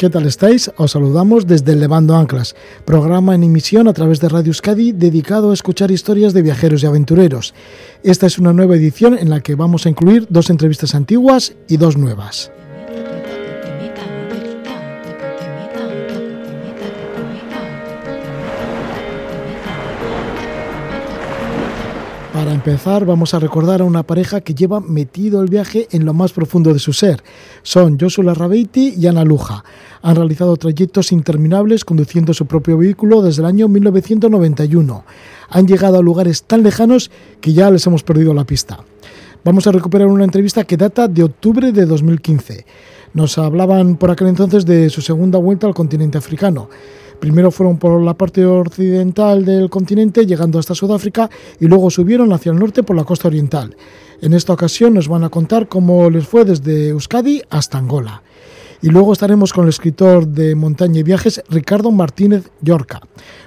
¿Qué tal estáis? Os saludamos desde Levando Anclas, programa en emisión a través de Radio Euskadi dedicado a escuchar historias de viajeros y aventureros. Esta es una nueva edición en la que vamos a incluir dos entrevistas antiguas y dos nuevas. Para empezar, vamos a recordar a una pareja que lleva metido el viaje en lo más profundo de su ser. Son Joshua Rabeiti y Ana Luja. Han realizado trayectos interminables conduciendo su propio vehículo desde el año 1991. Han llegado a lugares tan lejanos que ya les hemos perdido la pista. Vamos a recuperar una entrevista que data de octubre de 2015. Nos hablaban por aquel entonces de su segunda vuelta al continente africano. Primero fueron por la parte occidental del continente, llegando hasta Sudáfrica, y luego subieron hacia el norte por la costa oriental. En esta ocasión nos van a contar cómo les fue desde Euskadi hasta Angola. Y luego estaremos con el escritor de montaña y viajes Ricardo Martínez Yorca.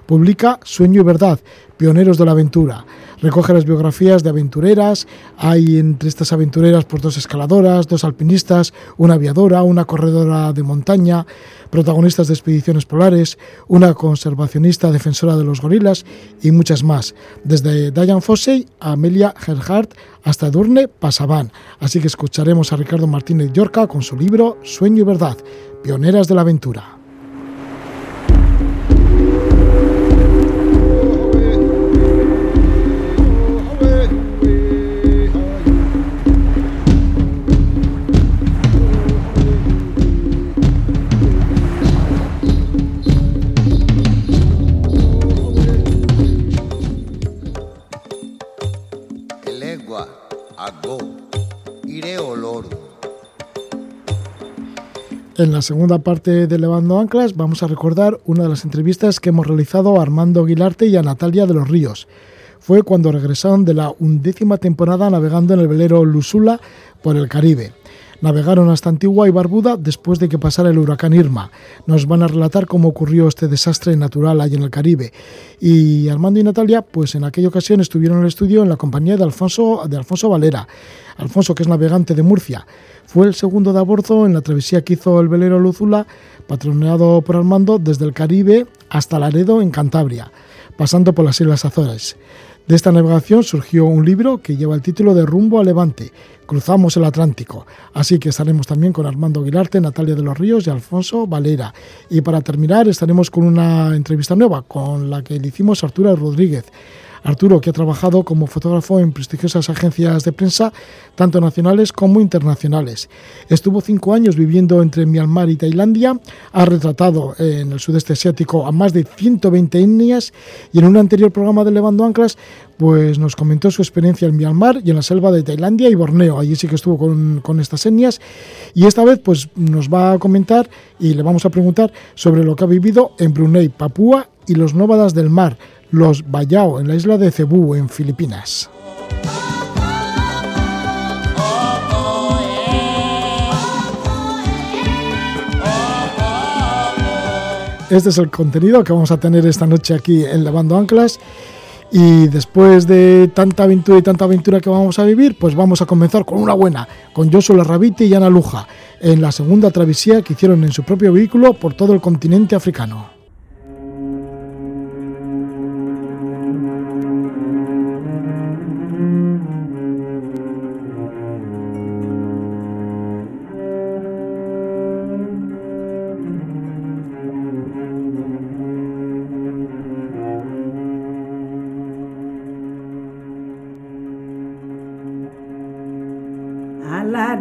Publica Sueño y Verdad, Pioneros de la Aventura. Recoge las biografías de aventureras. Hay entre estas aventureras por dos escaladoras, dos alpinistas, una aviadora, una corredora de montaña, protagonistas de expediciones polares, una conservacionista defensora de los gorilas y muchas más. Desde Diane Fossey a Amelia Gerhardt hasta Edurne Pasaban. Así que escucharemos a Ricardo Martínez Yorca con su libro Sueño y Verdad, Pioneras de la Aventura. En la segunda parte de Levando Anclas vamos a recordar una de las entrevistas que hemos realizado a Armando Aguilarte y a Natalia de los Ríos. Fue cuando regresaron de la undécima temporada navegando en el velero Lusula por el Caribe. Navegaron hasta Antigua y Barbuda después de que pasara el huracán Irma. Nos van a relatar cómo ocurrió este desastre natural allí en el Caribe. Y Armando y Natalia, pues en aquella ocasión estuvieron en el estudio en la compañía de Alfonso Valera. Alfonso, que es navegante de Murcia. Fue el segundo de a bordo en la travesía que hizo el velero Luzula, patroneado por Armando desde el Caribe hasta Laredo, en Cantabria, pasando por las Islas Azores. De esta navegación surgió un libro que lleva el título de Rumbo a Levante, Cruzamos el Atlántico. Así que estaremos también con Armando Aguilarte, Natalia de los Ríos y Alfonso Valera. Y para terminar estaremos con una entrevista nueva, con la que le hicimos a Arturo Rodríguez. Arturo, que ha trabajado como fotógrafo en prestigiosas agencias de prensa, tanto nacionales como internacionales. Estuvo cinco años viviendo entre Myanmar y Tailandia, ha retratado en el sudeste asiático a más de 120 etnias y en un anterior programa de Levando Anclas pues nos comentó su experiencia en Myanmar y en la selva de Tailandia y Borneo. Allí sí que estuvo con, con, estas etnias. Y esta vez pues nos va a comentar y le vamos a preguntar sobre lo que ha vivido en Brunei, Papúa y los nómadas del mar, los Bayao, en la isla de Cebú, en Filipinas. Este es el contenido que vamos a tener esta noche aquí en Lavando Anclas. Y después de tanta aventura y tanta aventura que vamos a vivir, pues vamos a comenzar con una buena, con Joshua Rabite y Ana Luja, en la segunda travesía que hicieron en su propio vehículo por todo el continente africano.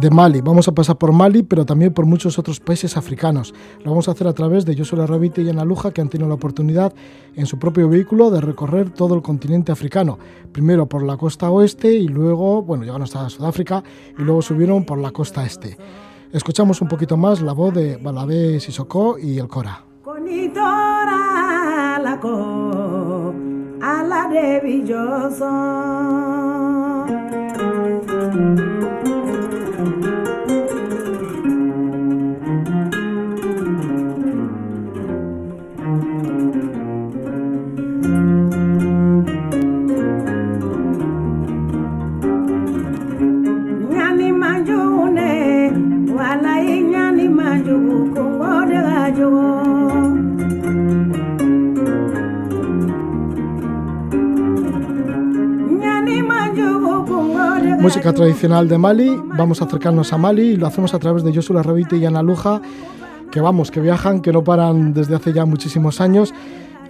de Mali. Vamos a pasar por Mali, pero también por muchos otros países africanos. Lo vamos a hacer a través de Joshua Rabite y Ana Luja, que han tenido la oportunidad en su propio vehículo de recorrer todo el continente africano. Primero por la costa oeste y luego, bueno, llegaron hasta Sudáfrica y luego subieron por la costa este. Escuchamos un poquito más la voz de Balabé Sissoko y el Cora. Música tradicional de Mali, vamos a acercarnos a Mali y lo hacemos a través de Joshua Rabite y Ana Luja, que vamos, que viajan, que no paran desde hace ya muchísimos años.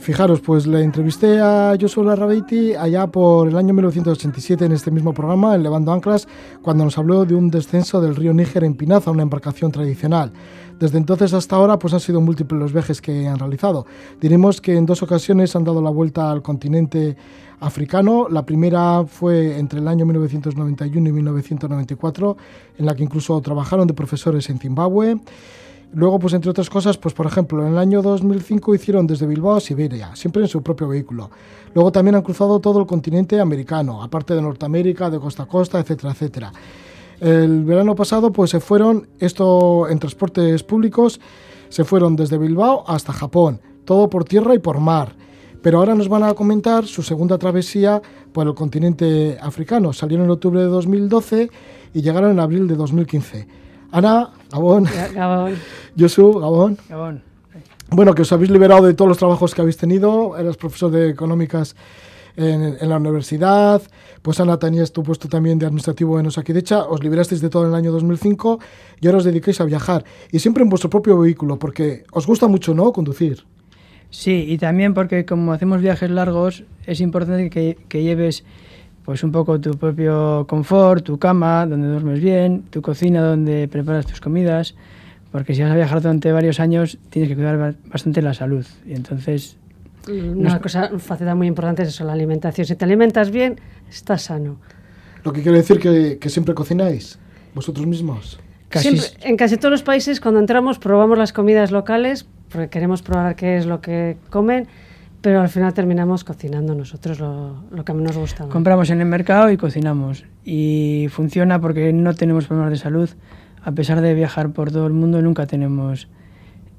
Fijaros, pues le entrevisté a Joshua Rabiti allá por el año 1987 en este mismo programa, en Levando Anclas, cuando nos habló de un descenso del río Níger en Pinaza, una embarcación tradicional. Desde entonces hasta ahora pues han sido múltiples los viajes que han realizado. Diremos que en dos ocasiones han dado la vuelta al continente africano. La primera fue entre el año 1991 y 1994, en la que incluso trabajaron de profesores en Zimbabue. Luego, pues entre otras cosas, pues por ejemplo, en el año 2005 hicieron desde Bilbao a Siberia, siempre en su propio vehículo. Luego también han cruzado todo el continente americano, aparte de Norteamérica, de costa a costa, etcétera, etcétera. El verano pasado, pues se fueron, esto en transportes públicos, se fueron desde Bilbao hasta Japón, todo por tierra y por mar. Pero ahora nos van a comentar su segunda travesía por el continente africano. Salieron en octubre de 2012 y llegaron en abril de 2015. Ana, Gabón. Gabón. Josu, Gabón. Gabón. Bueno, que os habéis liberado de todos los trabajos que habéis tenido. Eres profesor de económicas en, la universidad. Pues Ana, tenías tu puesto también de administrativo en Osakidecha. Os liberasteis de todo en el año 2005 y ahora os dedicáis a viajar. Y siempre en vuestro propio vehículo, porque os gusta mucho, ¿no?, conducir. Sí, y también porque como hacemos viajes largos, es importante que, lleves pues un poco tu propio confort, tu cama, donde duermes bien, tu cocina donde preparas tus comidas, porque si vas a viajar durante varios años tienes que cuidar bastante la salud. Y entonces... Una cosa, una faceta muy importante es eso, la alimentación. Si te alimentas bien, estás sano. Lo que quiere decir que, que siempre cocináis, vosotros mismos. Siempre, en casi todos los países, cuando entramos, probamos las comidas locales porque queremos probar qué es lo que comen, pero al final terminamos cocinando nosotros lo, lo que a mí nos gusta. Compramos en el mercado y cocinamos. Y funciona porque no tenemos problemas de salud. A pesar de viajar por todo el mundo, nunca tenemos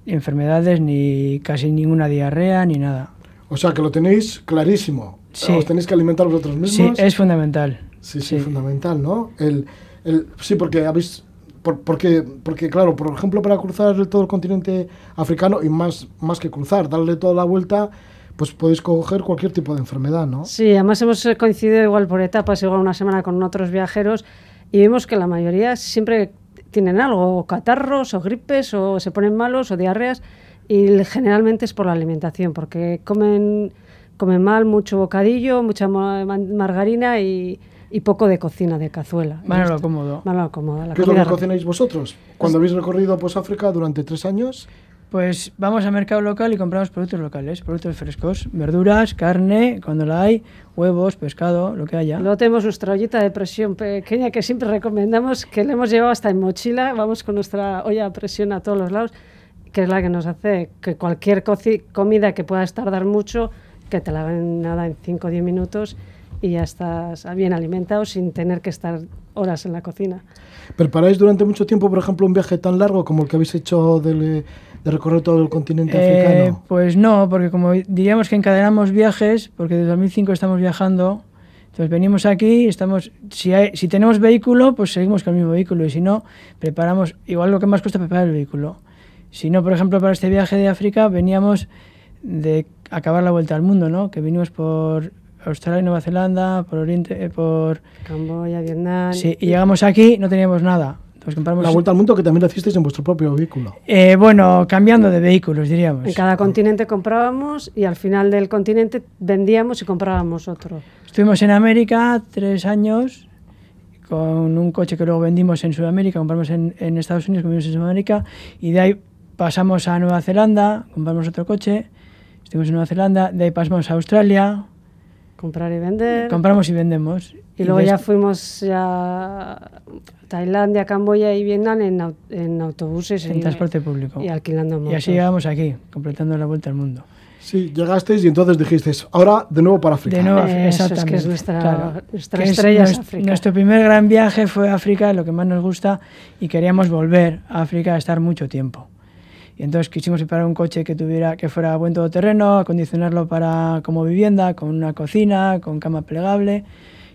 enfermedades, ni casi ninguna diarrea, ni nada. O sea, que lo tenéis clarísimo. Sí. Os tenéis que alimentar vosotros mismos. Sí, es fundamental. Sí, sí, fundamental, ¿no? El, el, sí, porque habéis porque, porque, claro, por ejemplo, para cruzar todo el continente africano, y más, más que cruzar, darle toda la vuelta, pues podéis coger cualquier tipo de enfermedad, ¿no? Sí, además hemos coincidido igual por etapas, igual una semana con otros viajeros, y vemos que la mayoría siempre tienen algo, o catarros, o gripes, o se ponen malos, o diarreas, y generalmente es por la alimentación, porque comen, comen mal, mucho bocadillo, mucha margarina y y poco de cocina, de cazuela. Manolo cómodo. Cómodo. ¿Qué es lo que cocináis vosotros? Cuando habéis recorrido pues, África durante tres años. Pues vamos al mercado local y compramos productos locales, productos frescos, verduras, carne, cuando la hay, huevos, pescado, lo que haya. Luego tenemos nuestra ollita de presión pequeña que siempre recomendamos, que le hemos llevado hasta en mochila, vamos con nuestra olla de presión a todos los lados, que es la que nos hace que cualquier comida que pueda tardar mucho, que te la hagan nada en 5 o 10 minutos y ya estás bien alimentado sin tener que estar horas en la cocina. ¿Preparáis durante mucho tiempo, por ejemplo, un viaje tan largo como el que habéis hecho de, recorrer todo el continente eh, africano? Pues no, porque como diríamos que encadenamos viajes, porque desde 2005 estamos viajando, entonces venimos aquí, estamos, si, hay, si tenemos vehículo, pues seguimos con el mismo vehículo y si no, preparamos, igual lo que más cuesta preparar el vehículo. Si no, por ejemplo, para este viaje de África veníamos de acabar la vuelta al mundo, ¿no? Que vinimos por Australia y Nueva Zelanda, por Oriente, eh, por... Camboya, Vietnam... Sí, y llegamos aquí, no teníamos nada. Entonces compramos... La vuelta al mundo que también la hicisteis en vuestro propio vehículo. Eh, bueno, cambiando de vehículos, diríamos. En cada continente comprábamos y al final del continente vendíamos y comprábamos otro. Estuvimos en América tres años con un coche que luego vendimos en Sudamérica, compramos en, en Estados Unidos, compramos en Sudamérica y de ahí pasamos a Nueva Zelanda, compramos otro coche, estuvimos en Nueva Zelanda, de ahí pasamos a Australia, Comprar y vender. Compramos y vendemos. Y, luego ya fuimos ya a Tailandia, Camboya y Vietnam en, en autobuses. En transporte público. Y alquilando motos. Y así llegamos aquí, completando la vuelta al mundo. Sí, llegasteis y entonces dijisteis, ahora de nuevo para África. De nuevo, exactamente. Es que es nuestra, nuestra estrella es África. Nuestro primer gran viaje fue a África, lo que más nos gusta, y queríamos volver a África a estar mucho tiempo. Y entonces quisimos preparar un coche que tuviera que fuera buen todoterreno, acondicionarlo para como vivienda, con una cocina, con cama plegable.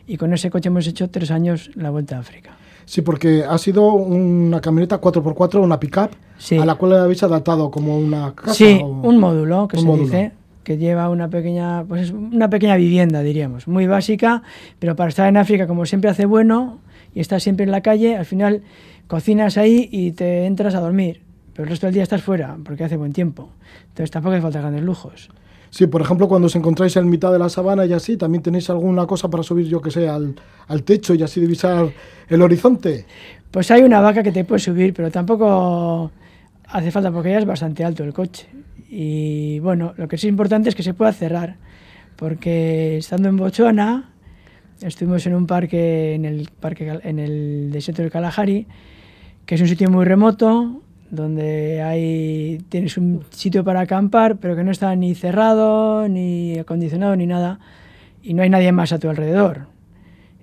Y con ese coche hemos hecho tres años la vuelta a África. Sí, porque ha sido una camioneta 4x4, una pickup, Sí. a la cual habéis adaptado como una casa. Sí, o- un módulo que un se módulo. dice que lleva una pequeña, pues es una pequeña vivienda, diríamos, muy básica, pero para estar en África, como siempre hace bueno y estás siempre en la calle, al final cocinas ahí y te entras a dormir, pero el resto del día estás fuera porque hace buen tiempo. Entonces tampoco hace falta grandes lujos. Sí, por ejemplo, cuando os encontráis en mitad de la sabana y así, ¿también tenéis alguna cosa para subir, yo que sé, al, al techo y así divisar el horizonte? Pues hay una vaca que te puede subir, pero tampoco hace falta porque ya es bastante alto el coche. Y bueno, lo que sí es importante es que se pueda cerrar, porque estando en Botswana, estuvimos en un parque, en el, parque, en el desierto del Kalahari, que es un sitio muy remoto, donde hay, tienes un sitio para acampar, pero que no está ni cerrado, ni acondicionado, ni nada, y no hay nadie más a tu alrededor.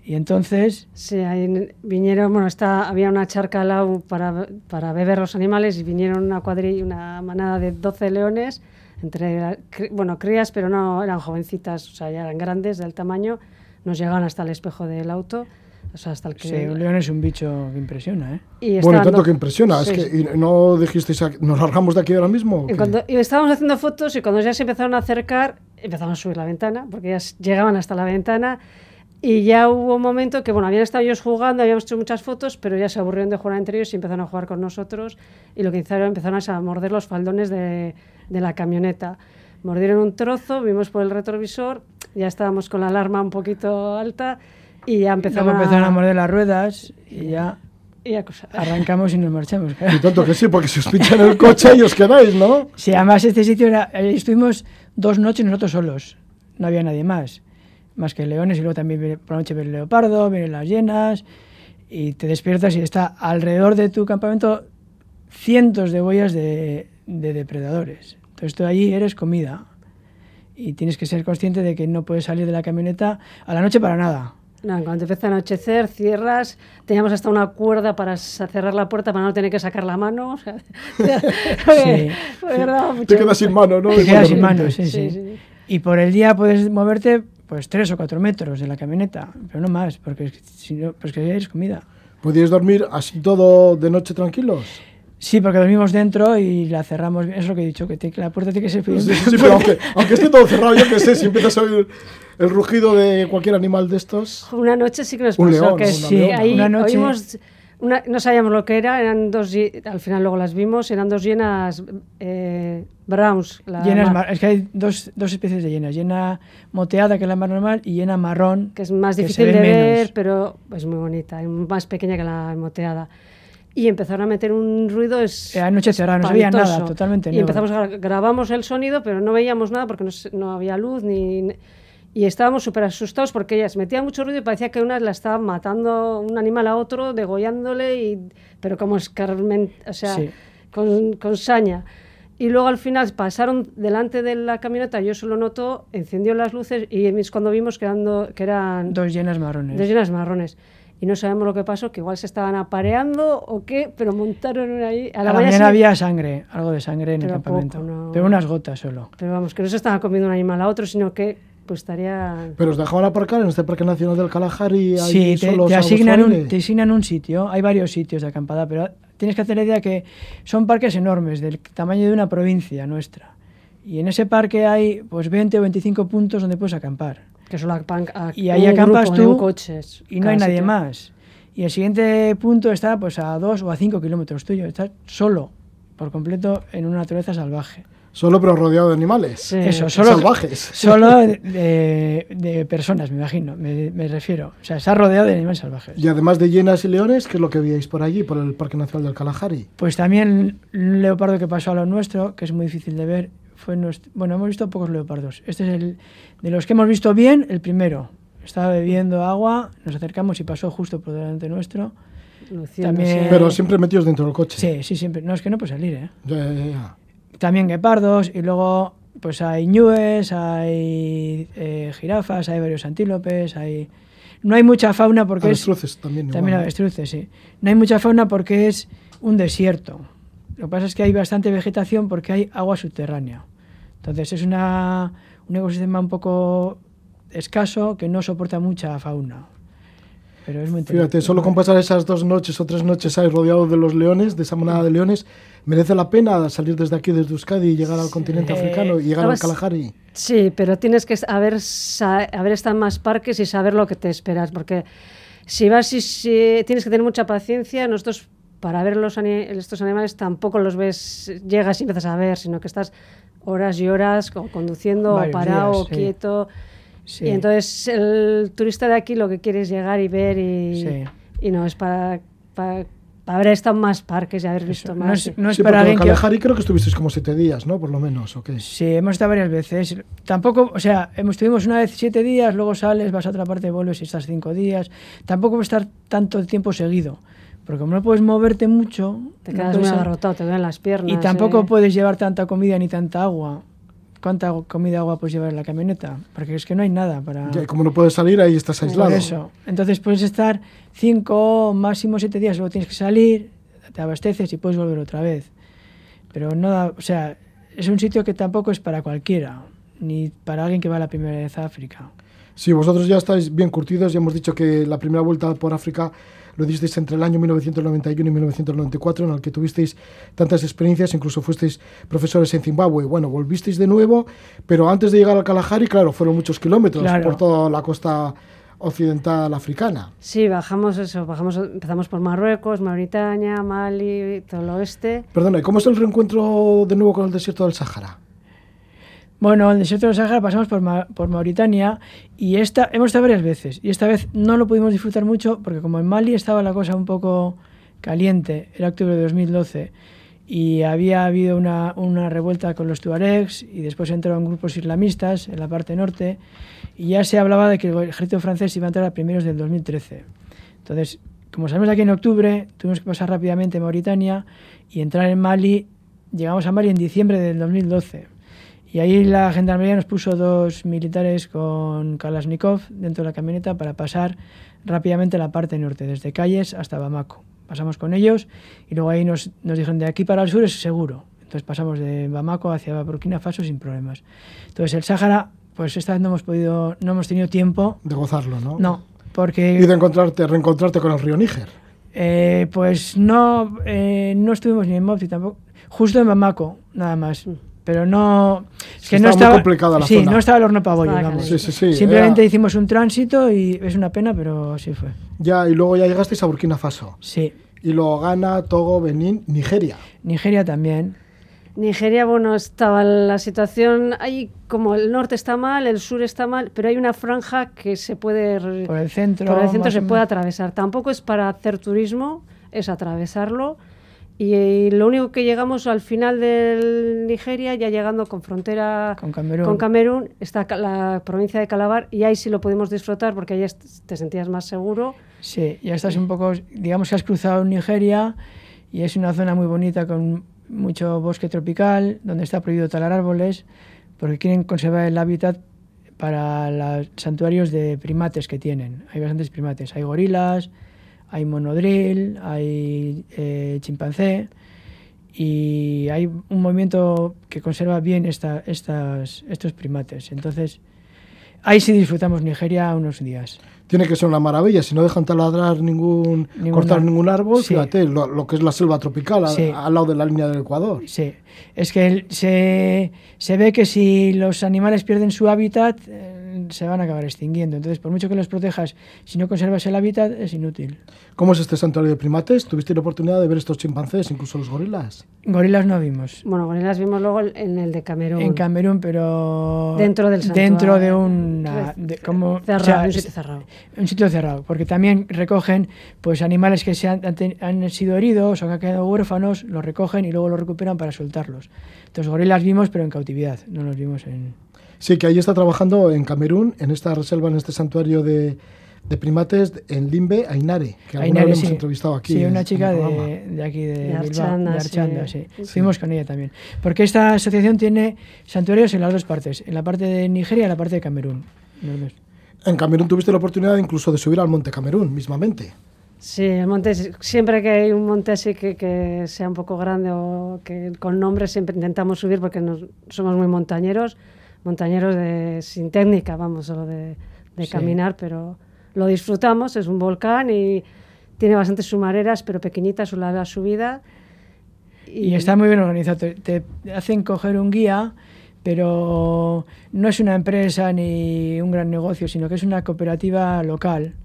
Y entonces Sí, ahí vinieron, bueno, está, había una charca al lado para, para beber los animales y vinieron una cuadrilla, una manada de 12 leones, entre, bueno, crías, pero no eran jovencitas, o sea, ya eran grandes del tamaño, nos llegaban hasta el espejo del auto, o sea, hasta el que... Sí, un león es un bicho que impresiona, ¿eh? y Bueno, tanto que impresiona. Sí, Es que y no dijisteis, "Ah, ¿nos largamos de aquí ahora mismo? Y, cuando, y estábamos haciendo fotos y cuando ya se empezaron a acercar, empezamos a subir la ventana, porque ya llegaban hasta la ventana. Y ya hubo un momento que, bueno, habían estado ellos jugando, habíamos hecho muchas fotos, pero ya se aburrieron de jugar entre ellos y empezaron a jugar con nosotros. Y lo que hicieron, empezaron a morder los faldones de, de la camioneta. Mordieron un trozo, vimos por el retrovisor, ya estábamos con la alarma un poquito alta y ya empezaron, Luego empezaron a morder las ruedas y ya y a cosa- arrancamos y nos marchamos. Y tanto que sí, porque si os pinchan el coche y os quedáis, ¿no? Sí, además este sitio era, ahí estuvimos dos noches nosotros solos, no había nadie más, más que leones y luego también viene- por la noche viene el leopardo, vienen las hienas y te despiertas y está alrededor de tu campamento cientos de huellas de, de depredadores. Entonces tú allí eres comida y tienes que ser consciente de que no puedes salir de la camioneta a la noche para nada. No, cuando empieza a anochecer, cierras, teníamos hasta una cuerda para cerrar la puerta para no tener que sacar la mano. o sea, mucho Te quedas sin mano, ¿no? Te Y quedas sin manos, sí, Sí, sí, sí. Y por el día puedes moverte pues tres o cuatro metros de la camioneta, pero no más, porque si no, pues que eres comida. ¿Podíais dormir así todo de noche tranquilos? Sí, porque dormimos dentro y la cerramos bien. Es lo que he dicho, que te- la puerta tiene que ser bien. Sí, sí, pero aunque, aunque esté todo cerrado, yo que sé, si empiezas a oír el rugido de cualquier animal de estos... Una noche sí que nos Un pasó león, que una sí, leona. ahí Una noche- oímos, una- no sabíamos lo que era, eran dos, al final luego las vimos, eran dos llenas eh, browns. la Llenas ma- mar- es que hay dos, dos especies de llenas. Llena moteada, que es la más normal, y llena marrón. que es más que difícil de menos. ver, pero es muy bonita, y más pequeña que la moteada. Y empezaron a meter un ruido es Era noche cerrada, no espantoso. nada, totalmente Y negro. empezamos a gra- grabamos el sonido, pero no veíamos nada porque no, no había luz ni y estábamos súper asustados porque ellas metían mucho ruido y parecía que una la estaba matando un animal a otro, degollándole, y, pero como escarmen, o sea, Sí. con, con saña. Y luego al final pasaron delante de la camioneta, yo solo noto, encendió las luces y es cuando vimos que eran, que eran Dos llenas marrones. dos llenas marrones. Y no sabemos lo que pasó, que igual se estaban apareando o qué, pero montaron ahí. A la, mañana había sangre, algo de sangre en el Pero campamento. poco, no. Pero unas gotas solo. Pero vamos, que no se estaba comiendo un animal a otro, sino que pues estaría... Pero os dejaban aparcar en este Parque Nacional del Kalahari. Sí, te, a asignan un, te asignan un sitio. Hay varios sitios de acampada, pero tienes que hacer la idea que son parques enormes, del tamaño de una provincia nuestra. Y en ese parque hay pues 20 o 25 puntos donde puedes acampar. Que solo acampan- a- Y ahí un acampas grupo, tú en coches. y no hay nadie sitio. más. Y el siguiente punto está pues a 2 o a 5 kilómetros tuyo. Estás solo, por completo, en una naturaleza salvaje. Solo pero rodeado de animales. Sí. Eso, solo, Salvajes. Solo de, de- de personas, me imagino, me, me refiero. O sea, está rodeado de animales salvajes. Y además de hienas y leones, ¿qué es lo que veíais por allí, por el Parque Nacional del Kalahari? Pues también un leopardo que pasó a lo nuestro, que es muy difícil de ver, fue nuestro... Bueno, hemos visto pocos leopardos. Este es el... De los que hemos visto bien, el primero. Estaba bebiendo agua, nos acercamos y pasó justo por delante nuestro. También- Pero siempre metidos dentro del coche. Sí, sí, siempre. No, es que no puede salir, ¿eh? Ya, ya, ya. También guepardos y luego pues hay ñúes, hay eh, jirafas, hay varios antílopes, hay... No hay mucha fauna porque es... Avestruces también. igual, También ¿no? avestruces, sí. No hay mucha fauna porque es un desierto. Lo que pasa es que hay bastante vegetación porque hay agua subterránea. Entonces es una, un ecosistema un poco escaso que no soporta mucha fauna. Pero es muy Fíjate, solo con pasar esas dos noches o tres noches ahí rodeado de los leones, de esa manada de leones, merece la pena salir desde aquí, desde Euskadi, y llegar al continente africano y llegar al Estabas- Kalahari. Sí, pero tienes que haber, haber estado en más parques y saber lo que te esperas, porque si vas y si tienes que tener mucha paciencia, nosotros para ver los estos animales tampoco los ves, llegas y empiezas a ver, sino que estás horas y horas co- conduciendo, o Varios parado, días, o sí. quieto. Sí. Y entonces el turista de aquí lo que quiere es llegar y ver y, Sí. y no es para, para, para haber estado en más parques y haber visto no más. es, no es sí, para alguien que... Creo que estuvisteis como siete días, ¿no? Por lo menos, ¿o qué? Sí, hemos estado varias veces. Tampoco, o sea, hemos, estuvimos una vez siete días, luego sales, vas a otra parte, vuelves y estás cinco días. Tampoco puedes estar tanto tiempo seguido, porque como no puedes moverte mucho, Te no quedas puedes- muy agarrotado, te duelen las piernas. y tampoco eh. puedes llevar tanta comida ni tanta agua. ¿Cuánta comida y agua puedes llevar en la camioneta? Porque es que no hay nada para... Ya, y como no puedes salir, ahí estás Por aislado. eso. Entonces puedes estar cinco, máximo siete días, luego tienes que salir, te abasteces y puedes volver otra vez. Pero no da, o sea, es un sitio que tampoco es para cualquiera, ni para alguien que va la primera vez a África. Sí, vosotros ya estáis bien curtidos, ya hemos dicho que la primera vuelta por África lo disteis entre el año 1991 y 1994, en el que tuvisteis tantas experiencias, incluso fuisteis profesores en Zimbabue. Bueno, volvisteis de nuevo, pero antes de llegar al Kalahari, claro, fueron muchos kilómetros Claro. por toda la costa occidental africana. Sí, bajamos eso, bajamos, empezamos por Marruecos, Mauritania, Mali, todo el oeste. Perdona, ¿y cómo es el reencuentro de nuevo con el desierto del Sáhara? Bueno, el desierto del Sahara pasamos por, Ma- por Mauritania y esta, hemos estado varias veces. Y esta vez no lo pudimos disfrutar mucho porque como en Mali estaba la cosa un poco caliente, era octubre de 2012, y había habido una, una revuelta con los tuaregs y después entraron grupos islamistas en la parte norte y ya se hablaba de que el ejército francés iba a entrar a primeros del 2013. Entonces, como salimos de aquí en octubre, tuvimos que pasar rápidamente Mauritania y entrar en Mali. Llegamos a Mali en diciembre del 2012. Y ahí la gendarmería nos puso dos militares con Kalashnikov dentro de la camioneta para pasar rápidamente la parte norte, desde Calles hasta Bamako. Pasamos con ellos y luego ahí nos, nos dijeron de aquí para el sur es seguro. Entonces pasamos de Bamako hacia Burkina Faso sin problemas. Entonces el Sáhara, pues esta vez no hemos podido, no hemos tenido tiempo. De gozarlo, ¿no? No, Y porque de encontrarte, reencontrarte con el río Níger. eh, pues no, eh, no estuvimos ni en Mopti tampoco, justo en Bamako, nada más. Pero no. Es Sí, que no estaba complicada la sí, zona. no estaba el horno para bollo, Estaba vamos. Sí, sí, sí. Simplemente era- hicimos un tránsito y es una pena, pero así fue. Ya, y luego ya llegasteis a Burkina Faso. Sí. Y luego Ghana, Togo, Benín, Nigeria. Nigeria también. Nigeria, bueno, estaba la situación ahí, como el norte está mal, el sur está mal, pero hay una franja que se puede... Por el centro. por el centro se puede atravesar. Tampoco es para hacer turismo, es atravesarlo. Y, lo único que llegamos al final de Nigeria, ya llegando con frontera Con Camerún. con Camerún, está la provincia de Calabar y ahí sí lo pudimos disfrutar porque ahí te sentías más seguro. Sí, ya estás un poco. Digamos que has cruzado Nigeria y es una zona muy bonita con mucho bosque tropical, donde está prohibido talar árboles, porque quieren conservar el hábitat para los santuarios de primates que tienen. Hay bastantes primates. Hay gorilas, hay monodril, hay eh, chimpancé y hay un movimiento que conserva bien esta, estas, estos primates. Entonces, ahí sí disfrutamos Nigeria unos días. Tiene que ser una maravilla, si no dejan taladrar ningún, Ningún cortar ar- ningún árbol, Sí. fíjate, lo, lo que es la selva tropical, a- Sí. al lado de la línea del Ecuador. Sí, es que se, se ve que si los animales pierden su hábitat, se van a acabar extinguiendo. Entonces, por mucho que los protejas, si no conservas el hábitat, es inútil. ¿Cómo es este santuario de primates? ¿Tuviste la oportunidad de ver estos chimpancés, incluso los gorilas? Gorilas no vimos. Bueno, gorilas vimos luego en el de Camerún. En Camerún, pero Dentro del dentro de santuario. una de- como Cerrado, o sea, un sitio cerrado. un sitio cerrado, porque también recogen pues animales que se han, han sido heridos o que han quedado huérfanos, los recogen y luego los recuperan para soltarlos. Entonces gorilas vimos, pero en cautividad, no los vimos en Sí, que ahí está trabajando en Camerún, en esta reserva, en este santuario de, de primates, en Limbe, Ainare, que alguna Ainare, vez hemos sí. entrevistado aquí. Sí, una en chica de, de aquí de, De Bilbao, Archanda, de Archanda, sí. sí. Fuimos con ella también. Porque esta asociación tiene santuarios en las dos partes, en la parte de Nigeria y en la parte de Camerún. En Camerún tuviste la oportunidad incluso de subir al Monte Camerún, mismamente. Sí, el monte, siempre que hay un monte así que, que, sea un poco grande o que con nombre siempre intentamos subir porque nos, somos muy montañeros, montañeros de, sin técnica, vamos, solo de, de sí. caminar, pero lo disfrutamos, es un volcán y tiene bastantes sumareras, pero pequeñitas la, la subida. Y, y, está muy bien organizado, te, te hacen coger un guía pero no es una empresa ni un gran negocio, sino que es una cooperativa local,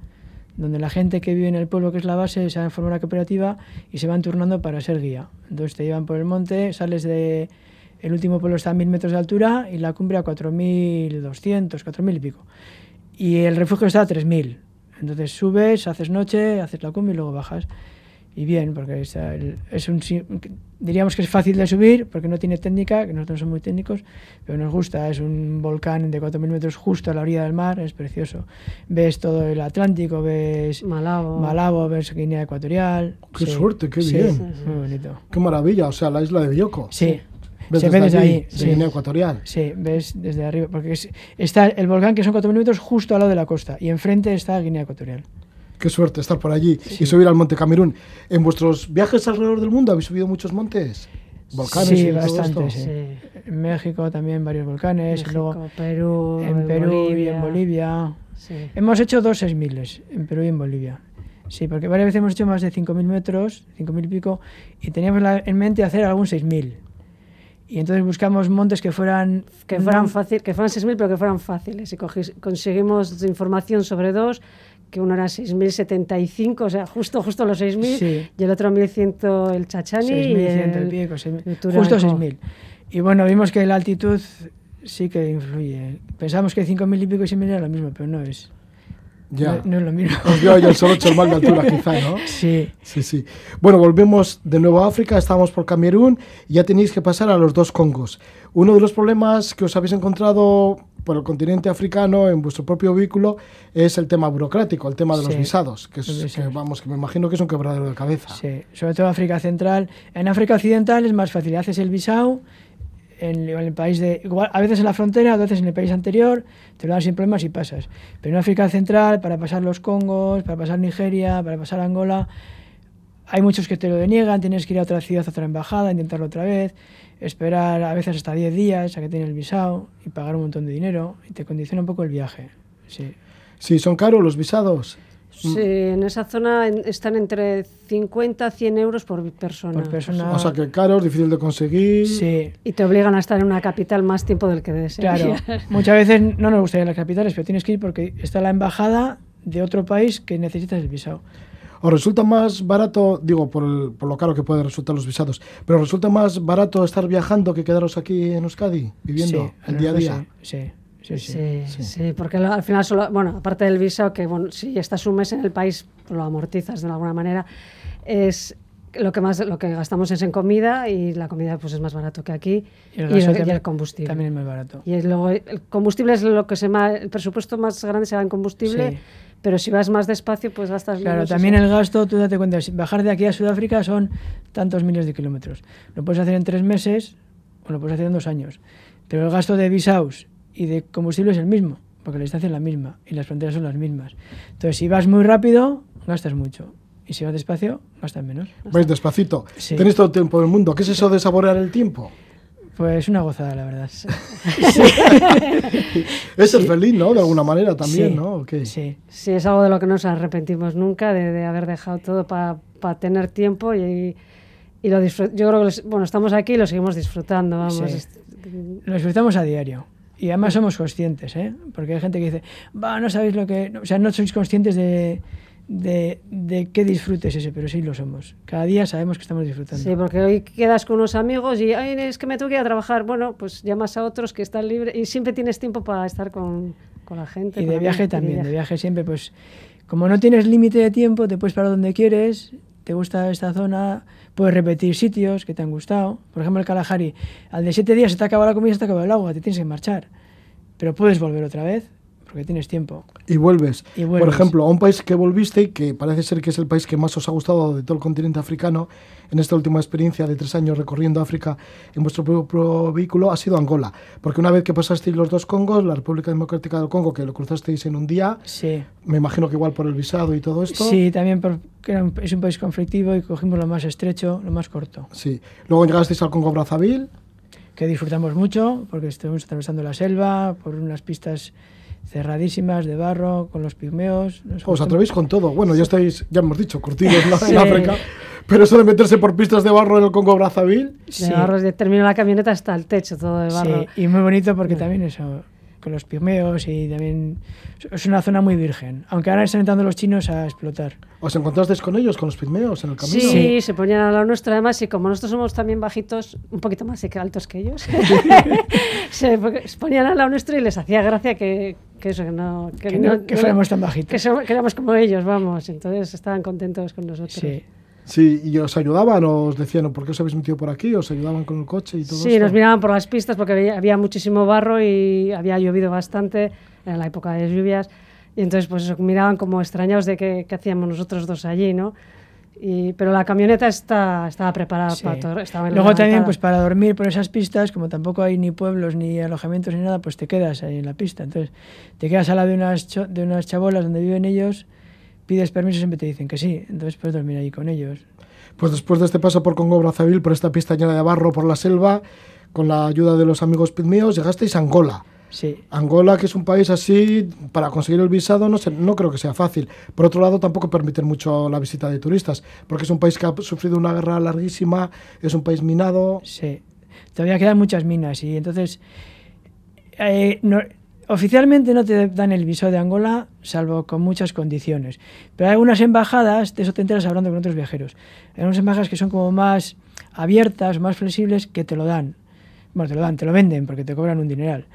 donde la gente que vive en el pueblo, que es la base, se forma una cooperativa y se van turnando para ser guía. Entonces te llevan por el monte, sales de... El último pueblo está a 1000 metros de altura y la cumbre a 4200, 4000 y pico. Y el refugio está a 3000. Entonces subes, haces noche, haces la cumbre y luego bajas y bien, porque es, es, un, diríamos que es fácil de subir porque no tiene técnica, que nosotros somos muy técnicos, pero nos gusta, es un volcán de 4.000 metros justo a la orilla del mar, es precioso. Ves todo el Atlántico, ves Malabo, Malabo ves Guinea Ecuatorial. Qué sí. suerte, qué bien. Sí, sí, muy bonito. Qué maravilla, o sea, la isla de Bioko. Sí. ¿Ves se ve desde allí, ahí, de sí. Guinea Ecuatorial. Sí, ves desde arriba, porque es, está el volcán que son 4.000 metros justo al lado de la costa y enfrente está Guinea Ecuatorial. Qué suerte estar por allí sí. y subir al Monte Camerún. ¿En vuestros viajes alrededor del mundo habéis subido muchos montes? ¿Volcanes sí, y bastante, todo esto? sí. En México también varios volcanes. México, y luego Perú, en Perú Bolivia. y en Bolivia. Sí. Hemos hecho dos 6000 en Perú y en Bolivia. Sí, porque varias veces hemos hecho más de 5.000 metros, 5.000 y pico, y teníamos la, en mente hacer algún 6.000. Y entonces buscamos montes que fueran... Que fueran, fácil, que fueran 6.000, pero que fueran fáciles. Y conseguimos información sobre dos, que uno era 6.075, o sea, justo, justo los 6.000, Sí. y el otro 1.100 el Chachani y 6.100 el, y pico, 6.000, el Turanco. justo 6.000. Y bueno, vimos que la altitud sí que influye. Pensamos que 5.000 y pico y 6.000 era lo mismo, pero no es. Ya. No, no es lo mismo. Dio ahí el sol 8 mal de altura, quizá, ¿no? Sí. Sí, sí. Bueno, volvemos de nuevo a África, estábamos por Camerún y ya tenéis que pasar a los dos Congos. Uno de los problemas que os habéis encontrado por el continente africano en vuestro propio vehículo es el tema burocrático, el tema de los visados, que, es, los que, vamos, que me imagino que es un quebradero de cabeza. Sí, sobre todo África Central. En África Occidental es más fácil. Haces el visado en, en el país de. Igual, a veces en la frontera, a veces en el país anterior, te lo dan sin problemas y pasas. Pero en África Central, para pasar los Congos, para pasar Nigeria, para pasar Angola, hay muchos que te lo deniegan. Tienes que ir a otra ciudad, a otra embajada, intentarlo otra vez, esperar a veces hasta 10 días a que tenga el visado y pagar un montón de dinero. Y te condiciona un poco el viaje. Sí. Sí, son caros los visados. Sí, en esa zona están entre 50 a 100 euros por persona. Por persona. O sea que caros, difícil de conseguir. Sí. Y te obligan a estar en una capital más tiempo del que Claro, desearías. muchas veces no nos gusta ir a las capitales, pero tienes que ir porque está la embajada de otro país que necesitas el visado. ¿Os resulta más barato, digo, por, el- por lo caro que pueden resultar los visados, pero ¿os resulta más barato estar viajando que quedaros aquí en Euskadi, viviendo Sí, el día a día? Sí, sí, sí. sí. Sí, Sí. porque al final solo, bueno, aparte del visado, que bueno, si estás un mes en el país, lo amortizas de alguna manera, es lo que más lo que gastamos es en comida y la comida pues es más barato que aquí Y el y el, y también- el combustible. También es más barato. Y luego, el combustible es lo que se ma- el presupuesto más grande se va en combustible, pero si vas más despacio pues gastas Claro, menos. también el gasto, tú date cuenta, si bajar de aquí a Sudáfrica son tantos miles de kilómetros. Lo puedes hacer en tres meses o lo puedes hacer en dos años. Pero el gasto de visados y de combustible es el mismo, porque la distancia es la misma y las fronteras son las mismas. Entonces, si vas muy rápido, gastas mucho. Y si vas despacio, gastas menos. Vais despacito. Sí. Tenéis todo el tiempo del mundo. ¿Qué es eso de saborear el tiempo? Pues una gozada, la verdad. Es ser feliz, ¿no? De alguna manera también, Sí, ¿no? Sí. Sí, es algo de lo que no nos arrepentimos nunca, de, de haber dejado todo para tener tiempo y, y lo Yo creo que, los- bueno, estamos aquí y lo seguimos disfrutando, vamos. Sí. Lo disfrutamos a diario. Y además somos conscientes, ¿eh? Porque hay gente que dice, va, no sabéis lo que... O sea, no sois conscientes de, de, de qué disfrute es ese, pero sí lo somos. Cada día sabemos que estamos disfrutando. Sí, porque hoy quedas con unos amigos y Ay, es que me tengo que ir a trabajar. Bueno, pues llamas a otros que están libres y siempre tienes tiempo para estar con, con la gente. y de viaje también, de viaje. viaje siempre, pues, como no tienes límite de tiempo, te puedes parar donde quieres, te gusta esta zona, puedes repetir sitios que te han gustado. Por ejemplo, el Kalahari, al de siete días se te acaba la comida, se te acaba el agua, te tienes que marchar. Pero puedes volver otra vez, porque tienes tiempo. Y vuelves. Y Por vuelves. ejemplo, a un país que volviste y que parece ser que es el país que más os ha gustado de todo el continente africano, en esta última experiencia de tres años recorriendo África en vuestro propio vehículo, ha sido Angola. Porque una vez que pasasteis los dos Congos, la República Democrática del Congo, que lo cruzasteis en un día, Sí. me imagino que igual por el visado y todo esto. Sí, también porque era un- es un país conflictivo y cogimos lo más estrecho, lo más corto. Sí. Luego llegasteis al Congo Brazzaville. Que disfrutamos mucho porque estuvimos atravesando la selva por unas pistas cerradísimas de barro con los pigmeos. Nos Os atrevéis con todo. Bueno, ya estáis, ya hemos dicho, curtidos ¿no? Sí. en África. Pero eso de meterse por pistas de barro en el Congo Brazzaville. Sí. De barro, de- terminó la camioneta hasta el techo, todo de barro. Sí, y muy bonito porque también eso, con los pigmeos y también es una zona muy virgen. Aunque ahora están entrando los chinos a explotar. ¿Os encontrasteis con ellos, con los pigmeos en el camino? Sí, Sí. se ponían a la nuestra además y como nosotros somos también bajitos, un poquito más altos que ellos, se ponían a la nuestra y les hacía gracia que, que eso, que no... Que no- que fuéramos tan bajitos. Que, somos- que éramos como ellos, vamos. Entonces estaban contentos con nosotros. Sí. Sí, y os ayudaban, o os decían, ¿por qué os habéis metido por aquí? ¿Os ayudaban con el coche y todo Sí, esto? nos miraban por las pistas porque había, había muchísimo barro y había llovido bastante en la época de lluvias. Y entonces, pues eso, miraban como extrañados de qué, qué hacíamos nosotros dos allí, ¿no? Y, pero la camioneta está, estaba preparada Sí. para todo. Estaba Luego también, levantada. pues para dormir por esas pistas, como tampoco hay ni pueblos, ni alojamientos, ni nada, pues te quedas ahí en la pista. Entonces, te quedas al lado de unas, cho- de unas chabolas donde viven ellos, pides permiso siempre te dicen que sí. Entonces puedes dormir ahí con ellos. Pues después de este paso por Congo Brazzaville, por esta pista llena de barro por la selva, con la ayuda de los amigos pigmeos, llegasteis a Angola. Sí, Angola, que es un país así, para conseguir el visado no, sé, no creo que sea fácil. Por otro lado, tampoco permiten mucho la visita de turistas, porque es un país que ha sufrido una guerra larguísima, es un país minado. sí. Todavía quedan muchas minas y entonces... eh, no- oficialmente no te dan el visado de Angola, salvo con muchas condiciones. Pero hay algunas embajadas, de eso te enteras hablando con otros viajeros. Hay unas embajadas que son como más abiertas, más flexibles, que te lo dan. Bueno, te lo dan, te lo venden porque te cobran un dineral.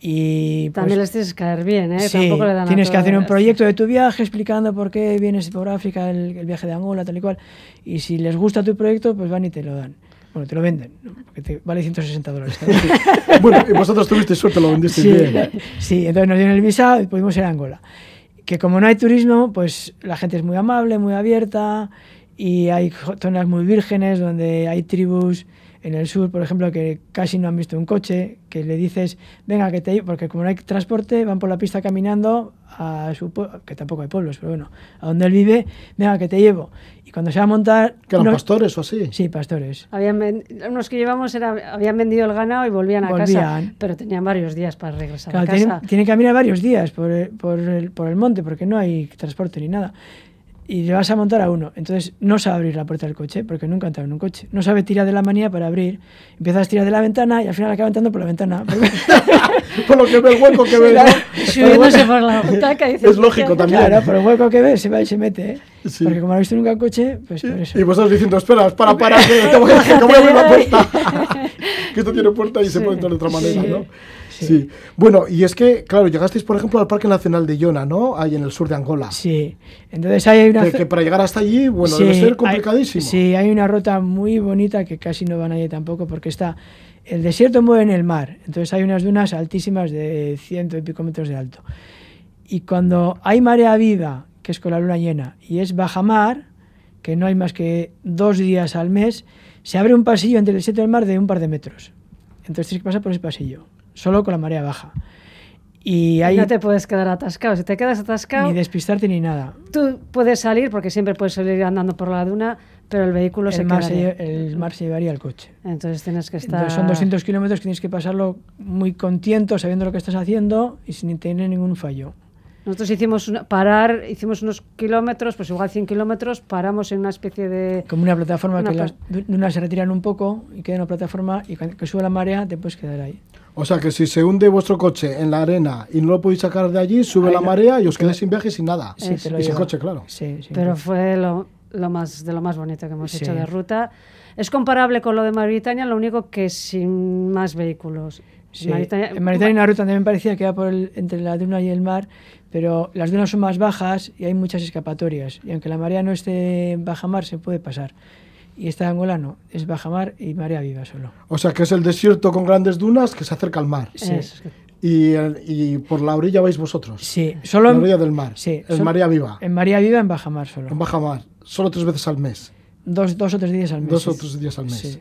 Y pues, También les tienes que caer bien, ¿eh? Sí, Tampoco le dan tienes que hacer un proyecto de tu viaje explicando por qué vienes por África, el, el viaje de Angola, tal y cual. Y si les gusta tu proyecto, pues van y te lo dan. Bueno, te lo venden, ¿no? porque te vale 160 dólares. bueno, y vosotros tuvisteis suerte, lo vendisteis sí, bien. sí, entonces nos dieron el visado y pudimos ir a Angola. Que como no hay turismo, pues la gente es muy amable, muy abierta y hay zonas muy vírgenes donde hay tribus en el sur, por ejemplo, que casi no han visto un coche, que le dices, venga, que te llevo", porque como no hay transporte, van por la pista caminando a su pueblo, que tampoco hay pueblos, pero bueno, a donde él vive, venga, que te llevo. Y cuando se va a montar... Que eran unos- pastores o así. Sí, pastores. Habían ven- unos que llevamos era, habían vendido el ganado y volvían a casa, Volvían. pero tenían varios días para regresar Claro, a casa. tienen, tienen que caminar varios días por el, por, el, por el monte porque no hay transporte ni nada. Y le vas a montar a uno. Entonces no sabe abrir la puerta del coche porque nunca ha entrado en un coche. No sabe tirar de la manía para abrir. Empiezas a tirar de la ventana y al final acaba entrando por la ventana. Por lo que ve el hueco que ve, ¿no? Subiéndose por la butaca y dices, Es lógico también. claro, por el hueco que ve se va y se mete. ¿eh? Sí. Porque como no ha visto nunca un coche, pues por eso. Y vosotros diciendo, espera, para, para, que te voy a, que voy a abrir la puerta. que esto tiene puerta y se puede entrar de otra manera, Sí. ¿no? Sí. Sí. Bueno, y es que, claro, llegasteis, por ejemplo, al Parque Nacional de Yona, ¿no? Ahí en el sur de Angola. Sí. Entonces hay una... Que, que para llegar hasta allí, bueno, Sí, debe ser hay- complicadísimo. sí, hay una ruta muy bonita que casi no va nadie tampoco porque está... El desierto mueve en el mar, entonces hay unas dunas altísimas de ciento y pico metros de alto. Y cuando hay marea viva, que es con la luna llena, y es bajamar, que no hay más que dos días al mes, se abre un pasillo entre el desierto y el mar de un par de metros. Entonces tienes que pasar por ese pasillo, solo con la marea baja. Y no te pues quedar atascado. Si te quedas atascado, ni despistarte ni nada. tú puedes salir, porque siempre puedes salir andando por la duna, pero el vehículo se El mar se, lle- el mar se llevaría el coche. Entonces tienes que estar... Entonces son 200 kilómetros que tienes que pasarlo muy contento, sabiendo lo que estás haciendo y sin tener ningún fallo. Nosotros hicimos una- parar, hicimos unos kilómetros, pues igual 100 kilómetros, paramos en una especie de... Como una plataforma Una que pla- las du- dunas se retiran un poco y queda una plataforma y que sube la marea te puedes quedar ahí. O sea, que si se hunde vuestro coche en la arena y no lo podéis sacar de allí, sube Ahí la marea y os quedáis sin viaje y sin nada. Sí, y sin coche, claro. Sí, sí. Pero fue lo, lo más, de lo más bonito que hemos Sí. hecho de ruta. Es comparable con lo de Mauritania, lo único que sin más vehículos. Sí. En Mauritania hay una ruta también parecía que va por el- entre la duna y el mar, pero las dunas son más bajas y hay muchas escapatorias. Y aunque la marea no esté en baja mar, se puede pasar. Y esta de Angola no, es baja mar y marea viva solo. O sea, que es el desierto con grandes dunas que se acerca al mar. Sí. Eso, es que- Y, el- y por la orilla vais vosotros. Sí, solo La en, orilla del mar. sí, En María Viva. en María Viva, en Bajamar solo. En Baja Mar. Solo tres veces al mes. Dos, dos o tres días al mes. Dos sí. o tres días al mes. Sí.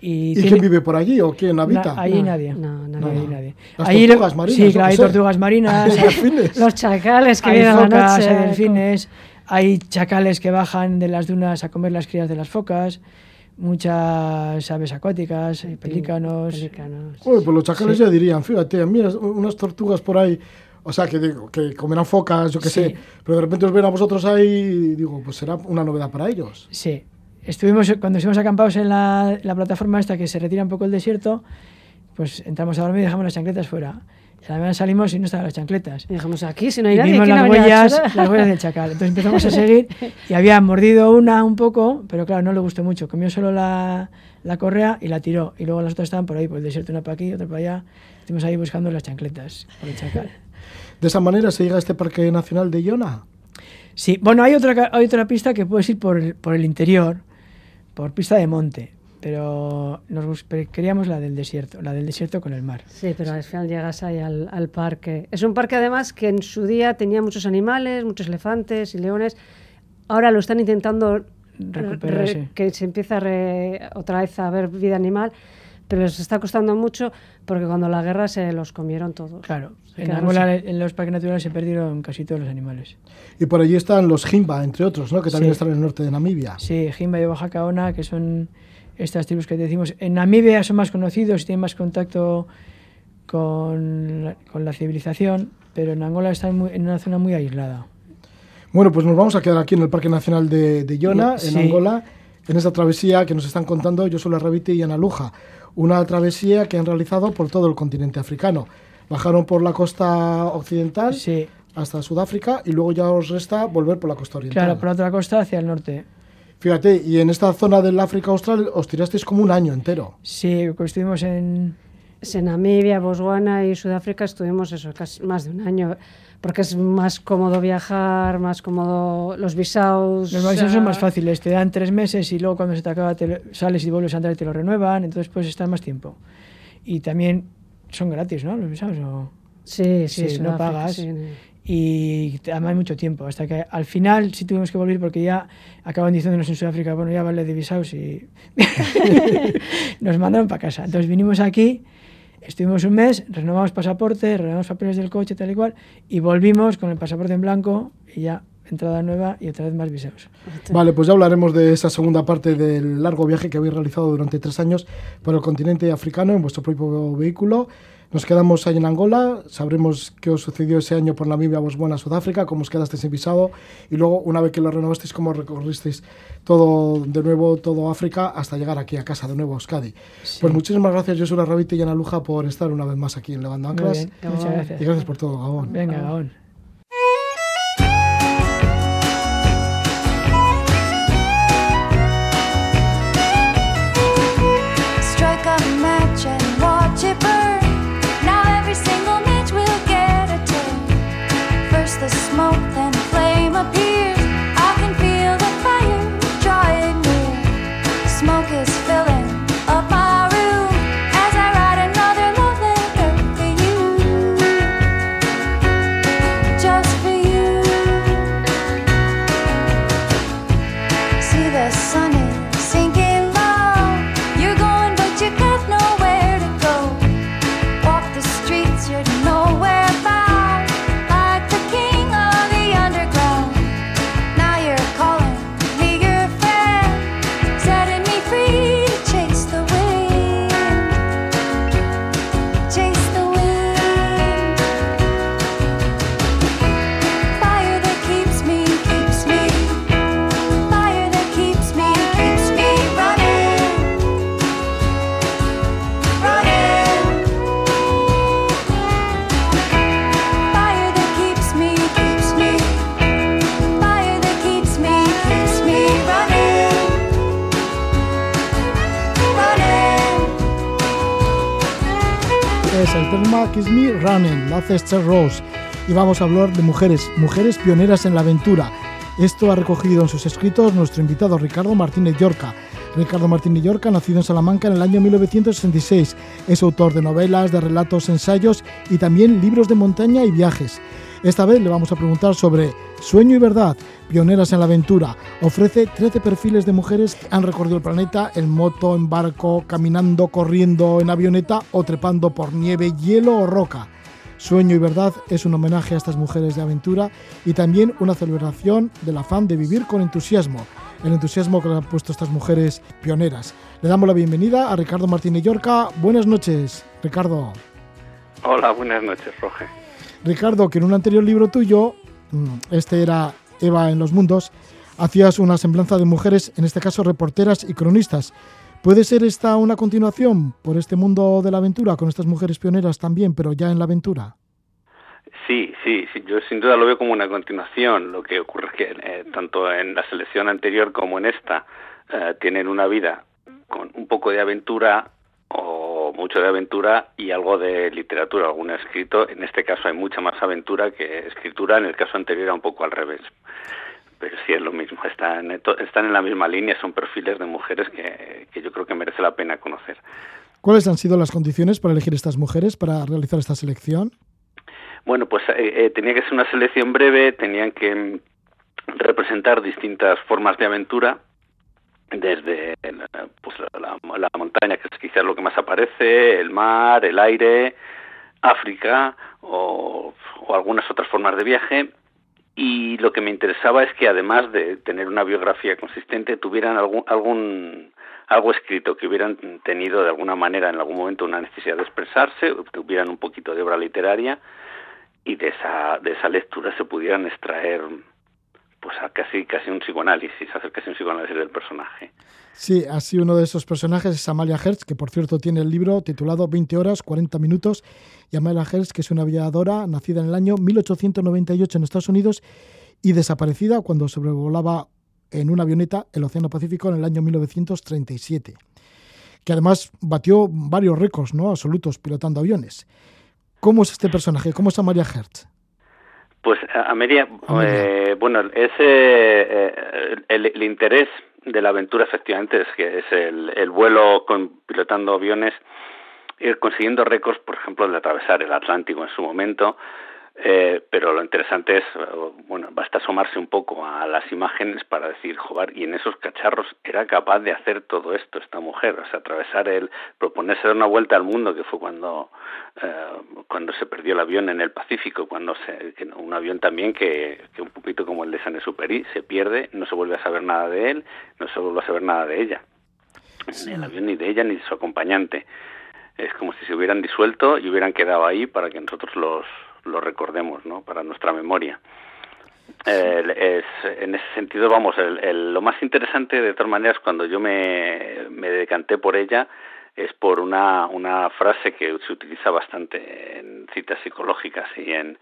¿Y, ¿Y, quién vive por allí o quién habita? Na- ahí No, nadie. no, no, no. nadie. Las Ahí tortugas marinas, Sí, claro, hay tortugas marinas. Los chacales que vienen a la noche. hay delfines, hay chacales que bajan de las dunas a comer las crías de las focas, muchas aves acuáticas, pelícanos. Pelícanos. Joder, pues los chacales Sí. ya dirían, fíjate, mira, unas tortugas por ahí, o sea, que, digo, que comerán focas, yo qué Sí. sé, pero de repente os ven a vosotros ahí y digo, pues será una novedad para ellos. Sí. Estuvimos, cuando estuvimos acampados en la, la plataforma esta que se retira un poco el desierto, pues entramos a dormir y dejamos las chancletas fuera. Y a la mañana salimos y no estaban las chancletas. Y dijimos, aquí, si no hay y nadie, vimos ¿quién las a huellas, las huellas del chacal. Entonces empezamos a seguir y había mordido una un poco, pero claro, no le gustó mucho. Comió solo la, la correa y la tiró. Y luego las otras estaban por ahí, por el desierto, una para aquí, otra para allá. Estuvimos ahí buscando las chancletas por el chacal. De esa manera se llega a este Parque Nacional de Iona. Sí, bueno, hay otra, hay otra pista que puedes ir por el, por el interior, por pista de monte, pero nos queríamos la del desierto, la del desierto con el mar. Sí, pero al final llegas ahí al, al parque. Es un parque además que en su día tenía muchos animales, muchos elefantes y leones. Ahora lo están intentando Recuperar, re- sí. que se empieza re- otra vez a ver vida animal, pero les está costando mucho porque cuando la guerra se los comieron todos. Claro, en Angola en los parques naturales se perdieron casi todos los animales. Y por allí están los Jimba, entre otros, ¿no? que también Sí. están en el norte de Namibia. Sí, Jimba y Oaxaca Ona, que son estas tribus que decimos. En Namibia son más conocidos y tienen más contacto con la, con la civilización, pero en Angola están muy- en una zona muy aislada. Bueno, pues nos vamos a quedar aquí en el Parque Nacional de, de Iona, en. Angola, en esta travesía que nos están contando Joshua Rabiti y Ana Luja. Una travesía que han realizado por todo el continente africano. Bajaron por la costa occidental Sí, hasta Sudáfrica y luego ya os resta volver por la costa oriental. claro, por la otra costa hacia el norte. Fíjate, y en esta zona del África Austral os tirasteis como un año entero. Sí, estuvimos en... Es En Namibia, Botswana y Sudáfrica estuvimos eso, casi más de un año, porque es más cómodo viajar, más cómodo los visados. Los visados son más fáciles, te dan tres meses y luego cuando se te acaba te lo- sales y vuelves a entrar y te lo renuevan, entonces puedes estar más tiempo. Y también son gratis, ¿no? Los visados. o- Sí, sí, Sí, no pagas. sí. Y además mucho tiempo, hasta que al final sí tuvimos que volver porque ya acaban diciéndonos en Sudáfrica, bueno, ya vale de visados y nos mandaron para casa. Entonces vinimos aquí, estuvimos un mes, renovamos pasaporte, renovamos papeles del coche, tal y cual, y volvimos con el pasaporte en blanco y ya entrada nueva y otra vez más visados. Vale, pues ya hablaremos de esa segunda parte del largo viaje que habéis realizado durante tres años por el continente africano en vuestro propio vehículo. Nos quedamos ahí en Angola, sabremos qué os sucedió ese año por Namibia, Botswana, Sudáfrica, cómo os quedasteis en visado y luego, una vez que lo renovasteis, cómo recorristeis todo de nuevo, todo África, hasta llegar aquí a casa de nuevo a Euskadi. Sí. Pues muchísimas gracias, Josura Rabite y Ana Luja, por estar una vez más aquí en Levando Anclas. muchas gracias. Y gracias por todo, Gabón. Venga, Gabón. Kiss Me Running, lo hace Esther Rose. Y vamos a hablar de mujeres, mujeres pioneras en la aventura. Esto ha recogido en sus escritos nuestro invitado Ricardo Martínez Llorca. Ricardo Martínez Llorca, nacido en Salamanca en el año 1966, es autor de novelas, de relatos, ensayos y también libros de montaña y viajes. Esta vez le vamos a preguntar sobre Sueño y Verdad, pioneras en la aventura. Ofrece 13 perfiles de mujeres que han recorrido el planeta en moto, en barco, caminando, corriendo, en avioneta o trepando por nieve, hielo o roca. Sueño y Verdad es un homenaje a estas mujeres de aventura y también una celebración del afán de vivir con entusiasmo, el entusiasmo que le han puesto estas mujeres pioneras. Le damos la bienvenida a Ricardo Martínez Llorca. Buenas noches, Ricardo. Hola, buenas noches, Roge. Ricardo, que en un anterior libro tuyo, mm, este era Eva en los mundos, hacías una semblanza de mujeres, en este caso reporteras y cronistas. ¿Puede ser esta una continuación por este mundo de la aventura, con estas mujeres pioneras también, pero ya en la aventura? Sí, sí, sí, yo sin duda lo veo como una continuación. Lo que ocurre es que eh, tanto en la selección anterior como en esta eh, tienen una vida con un poco de aventura o mucho de aventura y algo de literatura, algún escrito. En este caso hay mucha más aventura que escritura, en el caso anterior era un poco al revés. Pero sí es lo mismo, están, están en la misma línea, son perfiles de mujeres que, que yo creo que merece la pena conocer. ¿Cuáles han sido las condiciones para elegir estas mujeres, para realizar esta selección? Bueno, pues eh, eh, tenía que ser una selección breve, tenían que mm, representar distintas formas de aventura, desde pues, la, montaña, que es quizás lo que más aparece, el mar, el aire, África o, o algunas otras formas de viaje, y lo que me interesaba es que además de tener una biografía consistente tuvieran algún, algún algo escrito que hubieran tenido de alguna manera en algún momento una necesidad de expresarse tuvieran un poquito de obra literaria y de esa de esa lectura se pudieran extraer pues casi casi un psicoanálisis hacer casi un psicoanálisis del personaje Sí, así uno de esos personajes es Amalia Hertz, que por cierto tiene el libro titulado 20 horas, 40 minutos, y Amalia Hertz, que es una aviadora nacida en el año 1898 en Estados Unidos y desaparecida cuando sobrevolaba en una avioneta el Océano Pacífico en el año 1937, que además batió varios récords ¿no? absolutos pilotando aviones. ¿Cómo es este personaje? ¿Cómo es Amalia Hertz? Pues Amelia, eh, bueno, ese eh, el, el, interés de la aventura efectivamente es que es el, el vuelo con, pilotando aviones, ir consiguiendo récords, por ejemplo, de atravesar el Atlántico en su momento, eh, pero lo interesante es, bueno, basta asomarse un poco a las imágenes para decir, joder, y en esos cacharros era capaz de hacer todo esto esta mujer, o sea, atravesar el, proponerse dar una vuelta al mundo, que fue cuando, eh, cuando se perdió el avión en el Pacífico, cuando se, un avión también que, que un poquito como el de San Superi se pierde, no se vuelve a saber nada de él, no se vuelve a saber nada de ella, ni el avión ni de ella ni de su acompañante. Es como si se hubieran disuelto y hubieran quedado ahí para que nosotros los lo recordemos, ¿no? Para nuestra memoria. Eh, es, en ese sentido, vamos, el, el, lo más interesante de todas maneras cuando yo me, me decanté por ella es por una, una frase que se utiliza bastante en citas psicológicas y en,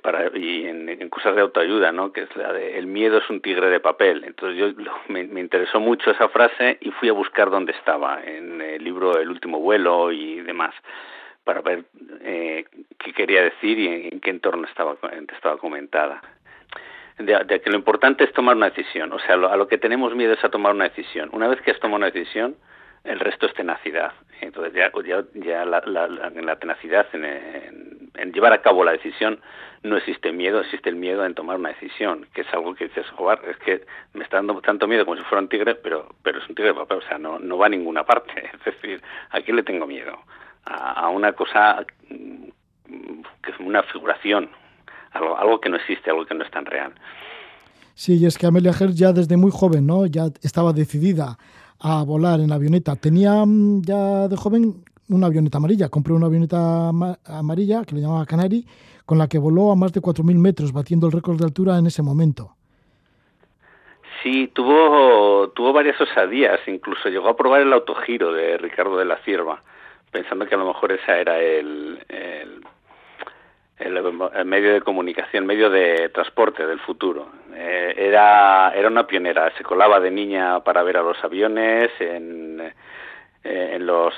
para, y en, en cosas de autoayuda, ¿no? que es la de el miedo es un tigre de papel. Entonces yo me, me interesó mucho esa frase y fui a buscar dónde estaba, en el libro El último vuelo y demás para ver eh, qué quería decir y en, qué entorno estaba, estaba comentada. De, de, que lo importante es tomar una decisión, o sea, lo, a lo que tenemos miedo es a tomar una decisión. Una vez que has tomado una decisión, el resto es tenacidad. Entonces ya, ya, ya la, la, la, en la tenacidad, en, llevar a cabo la decisión, no existe miedo, existe el miedo en tomar una decisión, que es algo que dices, joder, es que me está dando tanto miedo como si fuera un tigre, pero, pero es un tigre de papel, o sea, no, no va a ninguna parte. Es decir, ¿a quién le tengo miedo? A, a una cosa que es una figuración, algo, algo que no existe, algo que no es tan real. Sí, y es que Amelia Hertz ya desde muy joven, ¿no? Ya estaba decidida a volar en avioneta. Tenía mm, ya de joven una avioneta amarilla. Compré una avioneta amarilla que le llamaba Canary, con la que voló a más de 4.000 metros, batiendo el récord de altura en ese momento. Sí, tuvo, tuvo varias osadías, incluso llegó a probar el autogiro de Ricardo de la Cierva, pensando que a lo mejor esa era el, el el, el, medio de comunicación, medio de transporte del futuro. Eh, era, era una pionera, se colaba de niña para ver a los aviones en, eh, en los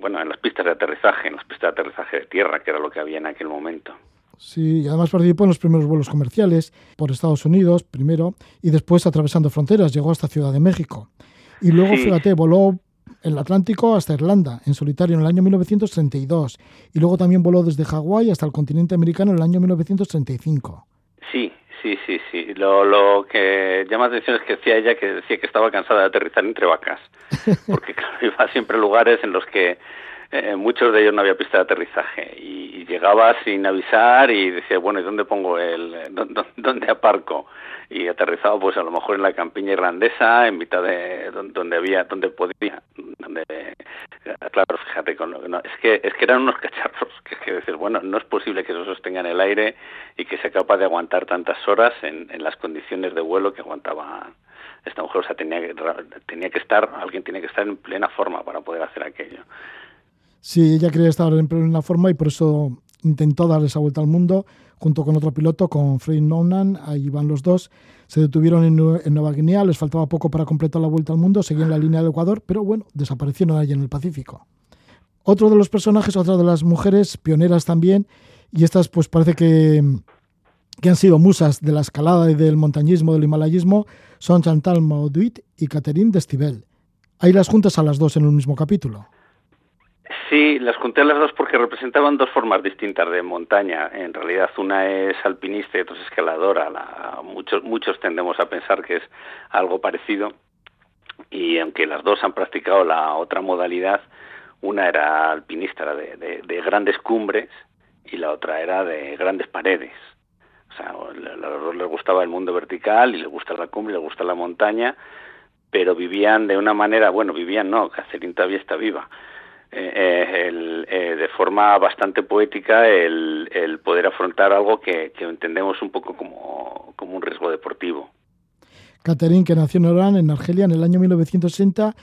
bueno, en las pistas de aterrizaje, en las pistas de aterrizaje de tierra, que era lo que había en aquel momento. Sí, y además participó en los primeros vuelos comerciales por Estados Unidos primero y después atravesando fronteras, llegó hasta Ciudad de México. Y luego, Sí. fíjate, voló el Atlántico hasta Irlanda en solitario en el año 1932 y luego también voló desde Hawái hasta el continente americano en el año 1935. Sí, sí, sí, sí. Lo, lo que llama la atención es que decía ella que decía que estaba cansada de aterrizar entre vacas, porque claro, iba siempre a lugares en los que eh, muchos de ellos no había pista de aterrizaje y, y llegaba sin avisar y decía, bueno, ¿y dónde pongo el, dónde, dónde aparco? Y aterrizaba pues a lo mejor en la campiña irlandesa, en mitad de don- donde había, donde podía, donde claro, fíjate, con lo- no, es que es que eran unos cacharros que, que dices, bueno, no es posible que eso sostenga en el aire y que sea capaz de aguantar tantas horas en, en las condiciones de vuelo que aguantaba esta mujer, o sea, tenía que, tenía que estar, alguien tenía que estar en plena forma para poder hacer aquello. Sí, ella quería estar en plena forma y por eso intentó dar esa vuelta al mundo junto con otro piloto, con Fred Noonan, ahí van los dos. Se detuvieron en Nueva Guinea, les faltaba poco para completar la vuelta al mundo, seguían la línea del Ecuador, pero bueno, desaparecieron allí en el Pacífico. Otro de los personajes, otra de las mujeres, pioneras también, y estas pues parece que, que han sido musas de la escalada y del montañismo, del himalayismo, son Chantal Mauduit y Catherine Destivelle. Ahí las juntas a las dos en un mismo capítulo. Sí, las junté a las dos porque representaban dos formas distintas de montaña. En realidad, una es alpinista y otra es escaladora. La- muchos, muchos tendemos a pensar que es algo parecido. Y aunque las dos han practicado la otra modalidad, una era alpinista, era de, de- de grandes cumbres, y la otra era de grandes paredes. O sea, a los dos les gustaba el mundo vertical y les gusta la cumbre, les gusta la montaña, pero vivían de una manera, bueno, vivían no, Catherine todavía está viva, eh, eh, el, eh, de forma bastante poética el, el poder afrontar algo que, que entendemos un poco como, como un riesgo deportivo. Catherine, que nació en Orán, en Argelia, en el año 1960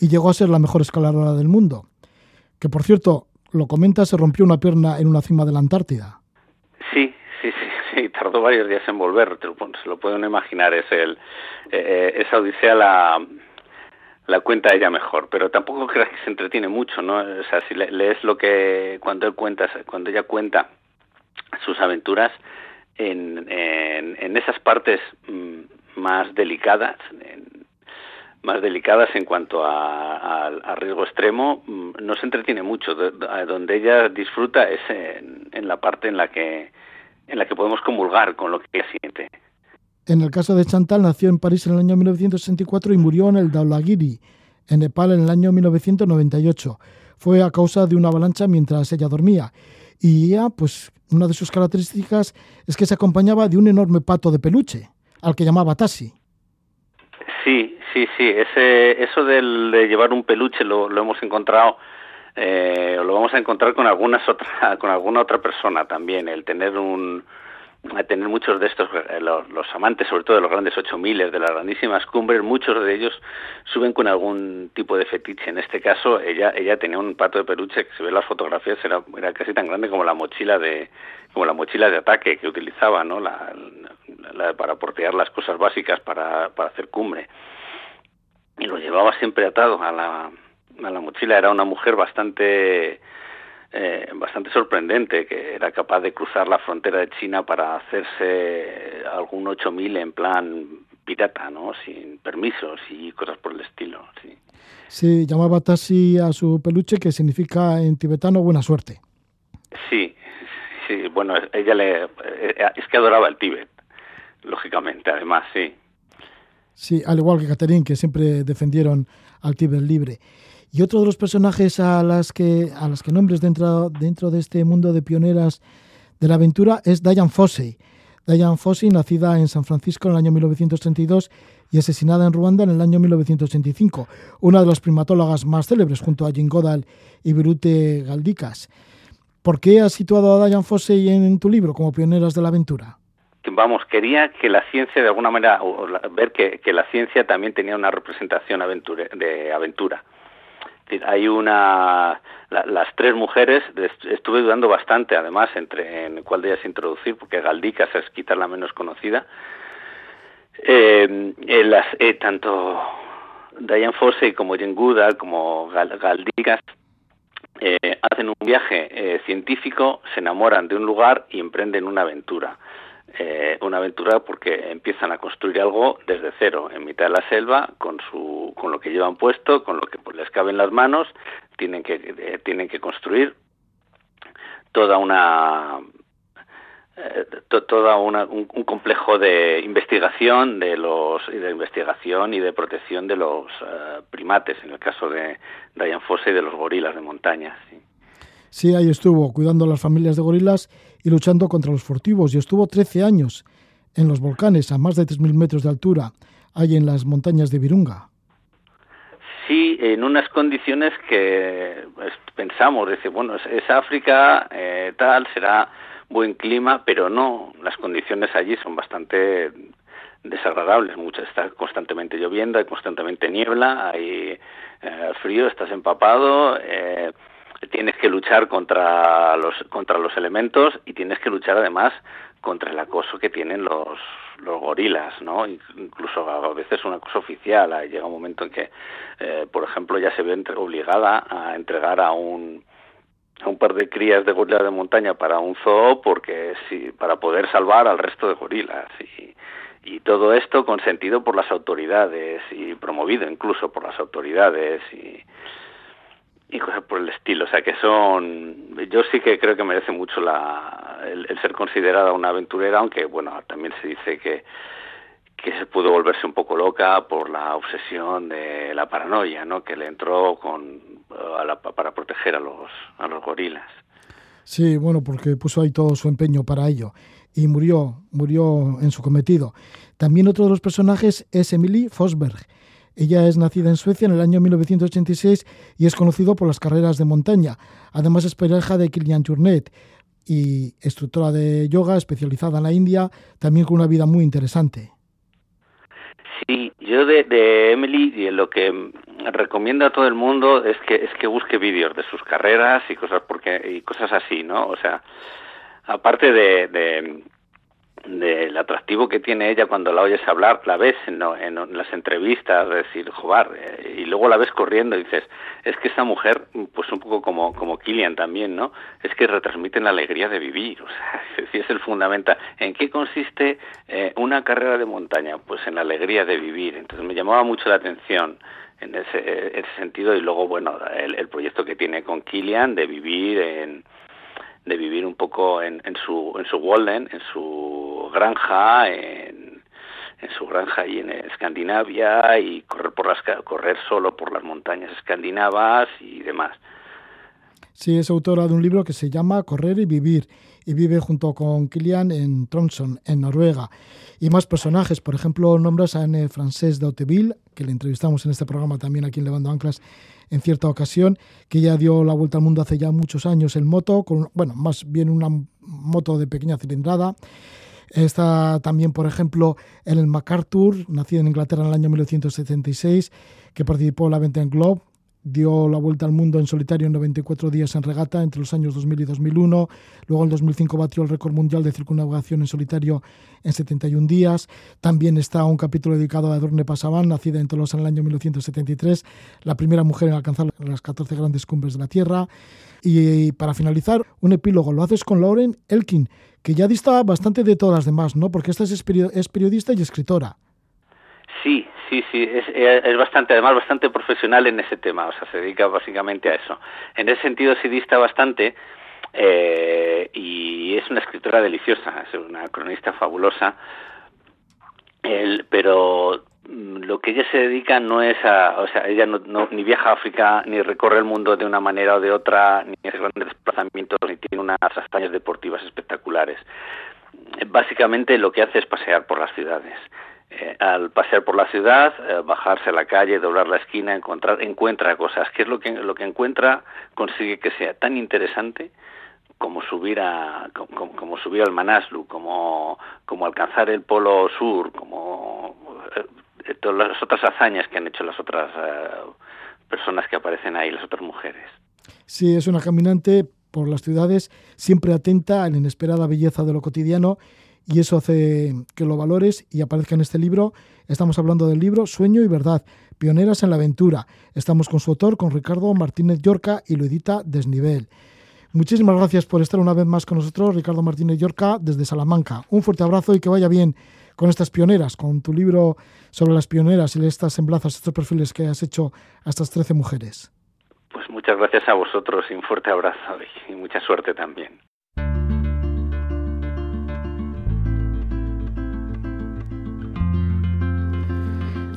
y llegó a ser la mejor escaladora del mundo. Que, por cierto, lo comenta, se rompió una pierna en una cima de la Antártida. Sí, sí, sí, sí, tardó varios días en volver, se lo pueden imaginar, es el, eh, esa odisea la, la cuenta ella mejor, pero tampoco creas que se entretiene mucho, ¿no? O sea, si le, lees lo que, cuando él cuenta, cuando ella cuenta sus aventuras, en, en, esas partes mm, más delicadas, en, más delicadas en cuanto a, a, riesgo extremo, mm, no se entretiene mucho. De, de, donde ella disfruta es en, en, la parte en la que en la que podemos comulgar con lo que ella siente. En el caso de Chantal, nació en París en el año 1964 y murió en el Dhaulagiri, en Nepal, en el año 1998. Fue a causa de una avalancha mientras ella dormía. Y ella, pues, una de sus características es que se acompañaba de un enorme pato de peluche, al que llamaba Tassi. Sí, sí, sí. Ese, eso del, de llevar un peluche lo, lo hemos encontrado, eh, lo vamos a encontrar con algunas otra, con alguna otra persona también. El tener un, tener muchos de estos, eh, los, los, amantes, sobre todo de los grandes 8000, de las grandísimas cumbres, muchos de ellos suben con algún tipo de fetiche. En este caso, ella, ella tenía un pato de peluche que se ve en las fotografías, era, era casi tan grande como la mochila de, como la mochila de ataque que utilizaba, ¿no? La, la, la, para portear las cosas básicas para, para hacer cumbre. Y lo llevaba siempre atado a la, a la mochila. Era una mujer bastante eh, bastante sorprendente, que era capaz de cruzar la frontera de China para hacerse algún 8000 en plan pirata, ¿no? Sin permisos y cosas por el estilo, sí. Sí, llamaba Tassi a su peluche, que significa en tibetano buena suerte. Sí, sí, bueno, ella le es que adoraba el Tíbet, lógicamente, además, sí. Sí, al igual que Catherine, que siempre defendieron al Tíbet libre. Y otro de los personajes a las que, a las que nombres dentro, dentro de este mundo de pioneras de la aventura es Diane Fossey. Diane Fossey, nacida en San Francisco en el año 1932 y asesinada en Ruanda en el año 1985, una de las primatólogas más célebres junto a Jim Goodall y Birute Galdikas. ¿Por qué has situado a Diane Fossey en, tu libro como pioneras de la aventura? vamos, quería que la ciencia de alguna manera, o la, ver que, que, la ciencia también tenía una representación aventure, de aventura. Hay una, la, las tres mujeres, estuve dudando bastante además entre en cuál de ellas introducir, porque Galdicas es quizás la menos conocida. Eh, las, eh, tanto Diane Fossey como Jane Goodall como Gal, Galdicas eh, hacen un viaje científico, se enamoran de un lugar y emprenden una aventura. Eh, una aventura porque empiezan a construir algo desde cero, en mitad de la selva, con, su, con lo que llevan puesto, con lo que pues, les cabe en las manos, tienen que, eh, tienen que construir toda una eh, to- toda una, un, un complejo de investigación de los de investigación y de protección de los eh, primates en el caso de Diane Fossey y de los gorilas de montaña sí. Sí, ahí estuvo cuidando a las familias de gorilas y luchando contra los furtivos y estuvo 13 años en los volcanes a más de 3.000 metros de altura, ahí en las montañas de Virunga. Sí, en unas condiciones que pues, pensamos, dice, bueno, es, África, eh, tal, será buen clima, pero no, las condiciones allí son bastante desagradables, muchas está constantemente lloviendo, hay constantemente niebla, hay eh, frío, estás empapado, eh, tienes que luchar contra los contra los elementos y tienes que luchar además contra el acoso que tienen los los gorilas, ¿no? Incluso a veces un acoso oficial. Llega un momento en que, eh, por ejemplo, ya se ve obligada a entregar a un a un par de crías de gorila de montaña para un zoo porque sí, para poder salvar al resto de gorilas y, y todo esto consentido por las autoridades y promovido incluso por las autoridades y, y cosas por el estilo. O sea que son, yo sí que creo que merece mucho la, el, ser considerada una aventurera, aunque bueno, también se dice que que se pudo volverse un poco loca por la obsesión de la paranoia, ¿no? Que le entró con a la- para proteger a los a los gorilas. Sí, bueno, porque puso ahí todo su empeño para ello y murió, murió en su cometido. También otro de los personajes es Emily Fosberg. Ella es nacida en Suecia en el año 1986 y es conocido por las carreras de montaña. Además es pareja de Kilian Jornet y instructora de yoga especializada en la India, también con una vida muy interesante. Sí, yo de, Emily lo que recomiendo a todo el mundo es que busque vídeos de sus carreras y cosas porque y cosas así, ¿no? O sea, aparte de del atractivo que tiene ella cuando la oyes hablar, la ves en, en, las entrevistas, decir, joder, eh, y luego la ves corriendo y dices, es que esta mujer, pues un poco como, como Killian también, ¿no? Es que retransmiten la alegría de vivir, o sea, decir, es el fundamental. ¿En qué consiste eh, una carrera de montaña? Pues en la alegría de vivir. Entonces me llamaba mucho la atención en ese, ese sentido y luego, bueno, el, el proyecto que tiene con Killian de vivir en de vivir un poco en, en su en su Walden, en su granja, en, en su granja y en Escandinavia y correr por las correr solo por las montañas escandinavas y demás. Sí, es autora de un libro que se llama Correr y Vivir y vive junto con Kilian en Tromsø, en Noruega. Y más personajes, por ejemplo, nombras a Anne Frances de Hauteville, que le entrevistamos en este programa también aquí en Levando Anclas en cierta ocasión, que ya dio la vuelta al mundo hace ya muchos años en moto, con, bueno, más bien una moto de pequeña cilindrada. Está también, por ejemplo, Ellen MacArthur, nacida en Inglaterra en el año 1976, que participó en la Venten Globe, dio la vuelta al mundo en solitario en 94 días en regata entre los años 2000 y 2001. Luego en 2005 batió el récord mundial de circunnavegación en solitario en 71 días. También está un capítulo dedicado a Adorne Pasaban, nacida en Tolosa en el año 1973, la primera mujer en alcanzar las 14 grandes cumbres de la Tierra. Y para finalizar, un epílogo lo haces con Lauren Elkin, que ya dista bastante de todas las demás, ¿no? Porque esta es, es periodista y escritora. Sí, sí, sí, es, es, bastante, además bastante profesional en ese tema, o sea, se dedica básicamente a eso. En ese sentido sí dista bastante eh, y es una escritora deliciosa, es una cronista fabulosa, pero lo que ella se dedica no es a, o sea, ella no, no, ni viaja a África, ni recorre el mundo de una manera o de otra, ni hace grandes desplazamientos, ni tiene unas hazañas deportivas espectaculares. Básicamente lo que hace es pasear por las ciudades. Eh, al pasear por la ciudad, eh, bajarse a la calle, doblar la esquina, encontrar, encuentra cosas. ¿Qué es lo que lo que encuentra? Consigue que sea tan interesante como subir a como, como subir al Manaslu, como como alcanzar el Polo Sur, como eh, todas las otras hazañas que han hecho las otras personas que aparecen ahí, las otras mujeres. Sí, es una caminante por las ciudades, siempre atenta a la inesperada belleza de lo cotidiano y eso hace que lo valores y aparezca en este libro. Estamos hablando del libro Sueño y Verdad, Pioneras en la Aventura. Estamos con su autor, con Ricardo Martínez Yorca y lo edita Desnivel. Muchísimas gracias por estar una vez más con nosotros, Ricardo Martínez Yorca, desde Salamanca. Un fuerte abrazo y que vaya bien con estas pioneras, con tu libro sobre las pioneras y estas semblanzas, estos perfiles que has hecho a estas 13 mujeres. Pues muchas gracias a vosotros y un fuerte abrazo y mucha suerte también.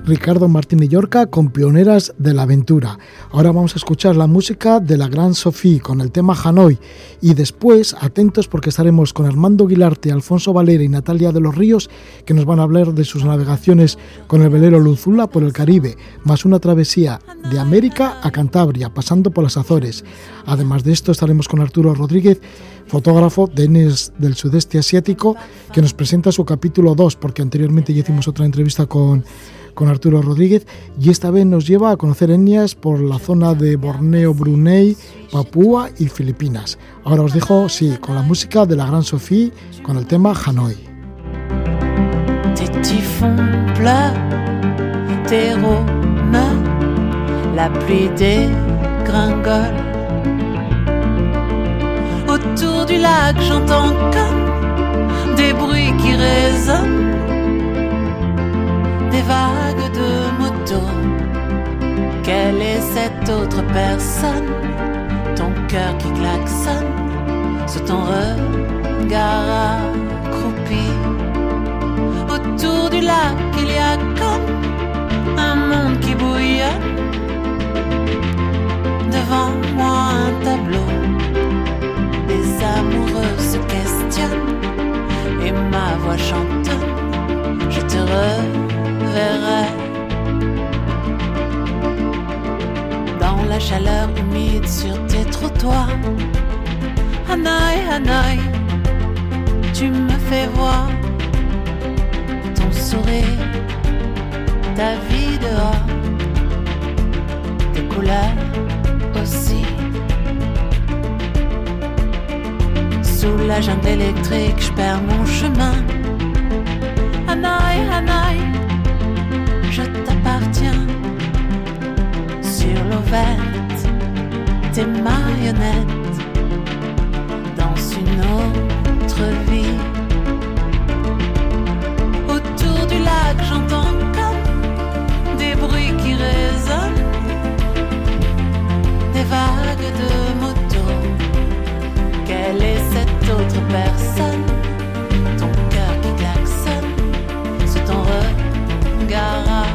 Ricardo Martínez Yorca con Pioneras de la Aventura. Ahora vamos a escuchar la música de la Gran Sofía con el tema Hanoi y después atentos porque estaremos con Armando Guilarte, Alfonso Valera y Natalia de los Ríos que nos van a hablar de sus navegaciones con el velero Luzula por el Caribe, más una travesía de América a Cantabria, pasando por las Azores. Además de esto estaremos con Arturo Rodríguez fotógrafo de ENES del sudeste asiático, que nos presenta su capítulo 2, porque anteriormente ya hicimos otra entrevista con con Arturo Rodríguez y esta vez nos lleva a conocer etnias por la zona de Borneo, Brunei, Papúa y Filipinas. Ahora os dejo, sí, con la música de la Gran Sofía, con el tema Hanoi. La pluie dégringole. Autour du lac, j'entends comme des bruits qui résonnent. Des vagues de motos. Quelle est cette autre personne? Ton cœur qui klaxonne sous ton regard accroupi. Autour du lac, il y a comme un monde qui bouillonne. Devant moi, un tableau. Les amoureux se questionnent et ma voix chantonne. Je te dans la chaleur humide sur tes trottoirs. Hanaï, Hanaï, tu me fais voir ton sourire, ta vie dehors, tes couleurs aussi. Sous la jungle électrique, je perds mon chemin. Hanaï, Hanaï, Tes marionnettes dans une autre vie. Autour du lac, j'entends comme des bruits qui résonnent, des vagues de motos. Quelle est cette autre personne? Ton cœur qui klaxonne sous ton regard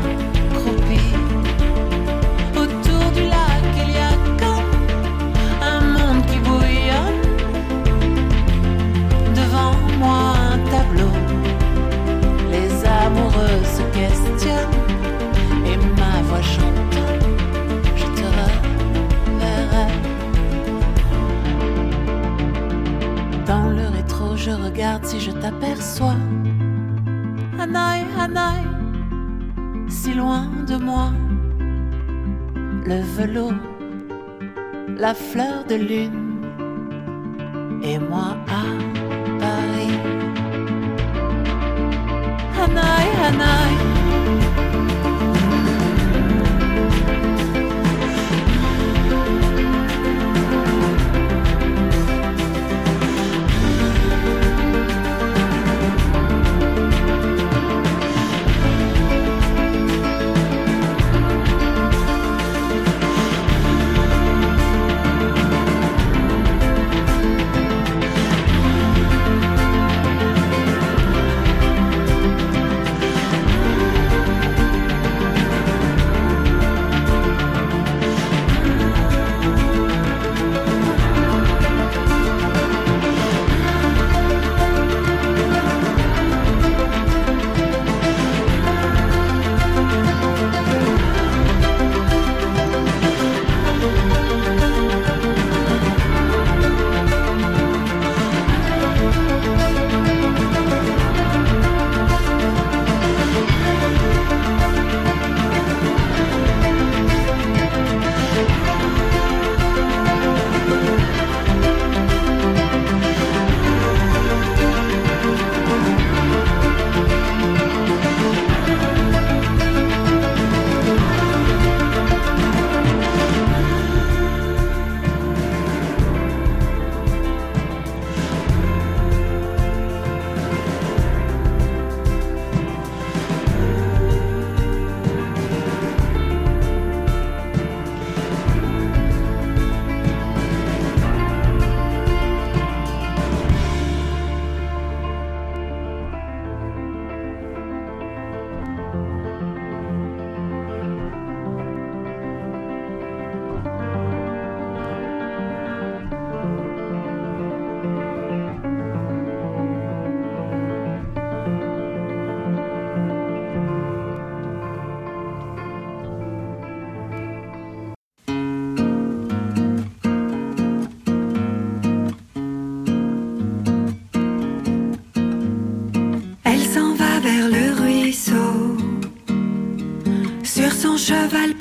si je t'aperçois. Hanaï, Hanaï, si loin de moi. Le velours, la fleur de lune, cheval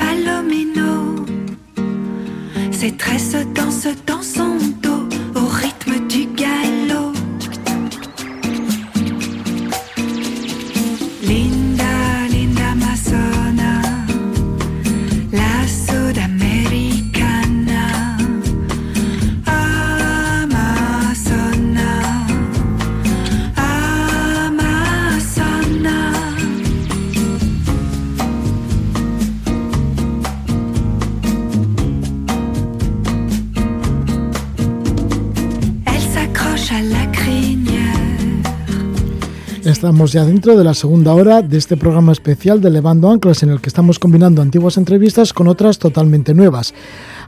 Ya dentro de la segunda hora de este programa especial de Levando Anclas en el que estamos combinando antiguas entrevistas con otras totalmente nuevas.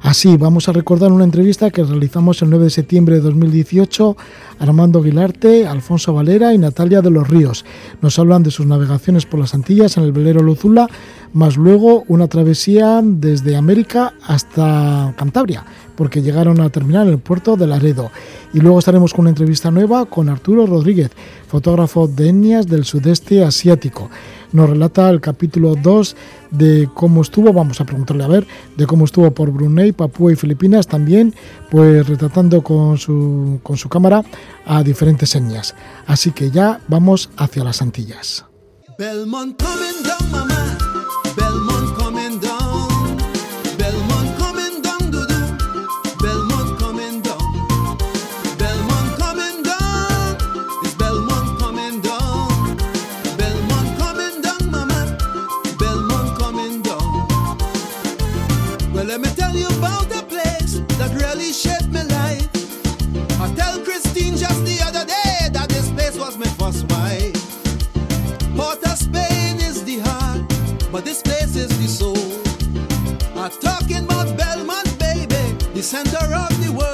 Así, vamos a recordar una entrevista que realizamos el 9 de septiembre de 2018 Armando Aguilarte, Alfonso Valera y Natalia de los Ríos. Nos hablan de sus navegaciones por las Antillas en el velero Luzula, más luego una travesía desde América hasta Cantabria, porque llegaron a terminar en el puerto de Laredo. Y luego estaremos con una entrevista nueva con Arturo Rodríguez, fotógrafo de etnias del sudeste asiático. Nos relata el capítulo 2 de cómo estuvo, vamos a preguntarle a ver, de cómo estuvo por Brunei, Papúa y Filipinas también, pues retratando con su, con su cámara a diferentes etnias. Así que ya vamos hacia las Antillas. bel. This place is the soul. I'm talking about Belmont, baby, the center of the world.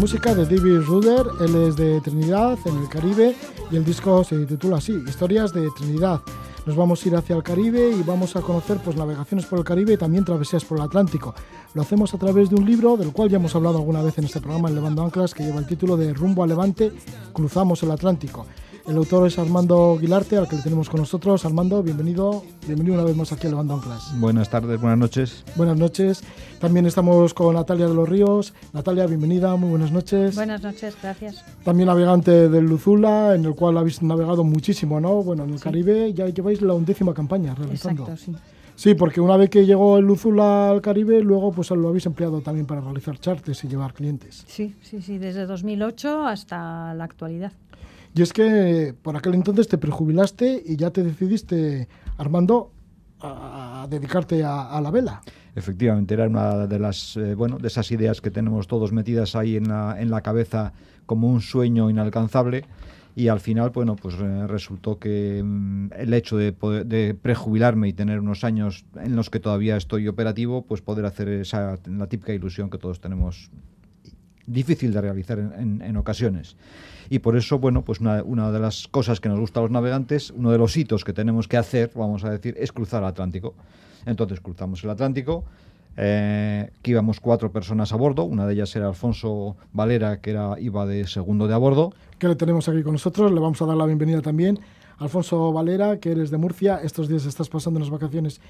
Música de David Ruder, él es de Trinidad, en el Caribe, y el disco se titula así, Historias de Trinidad. Nos vamos a ir hacia el Caribe y vamos a conocer pues, navegaciones por el Caribe y también travesías por el Atlántico. Lo hacemos a través de un libro del cual ya hemos hablado alguna vez en este programa, en Levando Anclas, que lleva el título de Rumbo a Levante, Cruzamos el Atlántico. El autor es Armando Aguilarte, al que le tenemos con nosotros. Armando, bienvenido, bienvenido una vez más aquí a Levando Anclas. Buenas tardes, buenas noches. Buenas noches. También estamos con Natalia de los Ríos. Natalia, bienvenida, muy buenas noches. Buenas noches, gracias. También navegante del Luzula, en el cual habéis navegado muchísimo, ¿no? Bueno, en el Caribe ya lleváis la undécima campaña realizando. Exacto, sí. Sí, porque una vez que llegó el Luzula al Caribe, luego pues lo habéis empleado también para realizar chartes y llevar clientes. Sí, sí, sí, desde 2008 hasta la actualidad. Y es que por aquel entonces te prejubilaste y ya te decidiste, Armando, a, dedicarte a, la vela. Efectivamente, era una de las eh, bueno de esas ideas que tenemos todos metidas ahí en la, en la cabeza como un sueño inalcanzable. Y al final, bueno, pues eh, resultó que mm, el hecho de, poder- de prejubilarme y tener unos años en los que todavía estoy operativo, pues poder hacer esa la típica ilusión que todos tenemos difícil de realizar en- en ocasiones. Y por eso, bueno, pues una, una de las cosas que nos gusta a los navegantes, uno de los hitos que tenemos que hacer, vamos a decir, es cruzar el Atlántico. Entonces cruzamos el Atlántico, eh, que íbamos cuatro personas a bordo, una de ellas era Alfonso Valera, que era, iba de segundo de a bordo, que le tenemos aquí con nosotros. Le vamos a dar la bienvenida también. Alfonso Valera, que eres de Murcia, estos días estás pasando unas vacaciones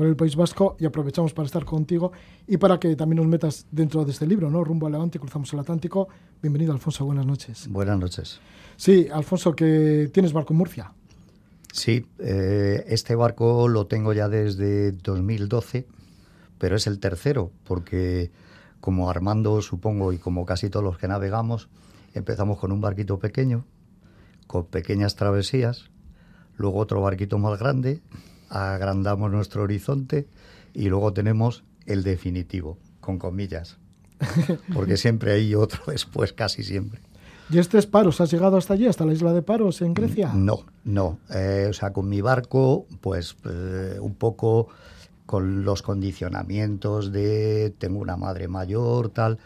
por el País Vasco y aprovechamos para estar contigo y para que también nos metas dentro de este libro, ¿no? Rumbo al Levante, cruzamos el Atlántico. Bienvenido, Alfonso, buenas noches. Buenas noches. Sí, Alfonso, que tienes barco en Murcia. Sí, eh, este barco lo tengo ya desde 2012, pero es el tercero, porque como Armando, supongo, y como casi todos los que navegamos, empezamos con un barquito pequeño, con pequeñas travesías, luego otro barquito más grande, agrandamos nuestro horizonte y luego tenemos el definitivo, con comillas. Porque siempre hay otro después, casi siempre. ¿Y este es Paros? ¿Has llegado hasta allí, hasta la isla de Paros, en Grecia? No, no. Eh, o sea, con mi barco, pues eh, un poco con los condicionamientos de tengo una madre mayor, tal.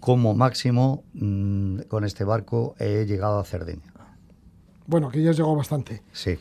Como máximo, mm, con este barco he llegado a Cerdeña. Bueno, que ya has llegado bastante. Sí.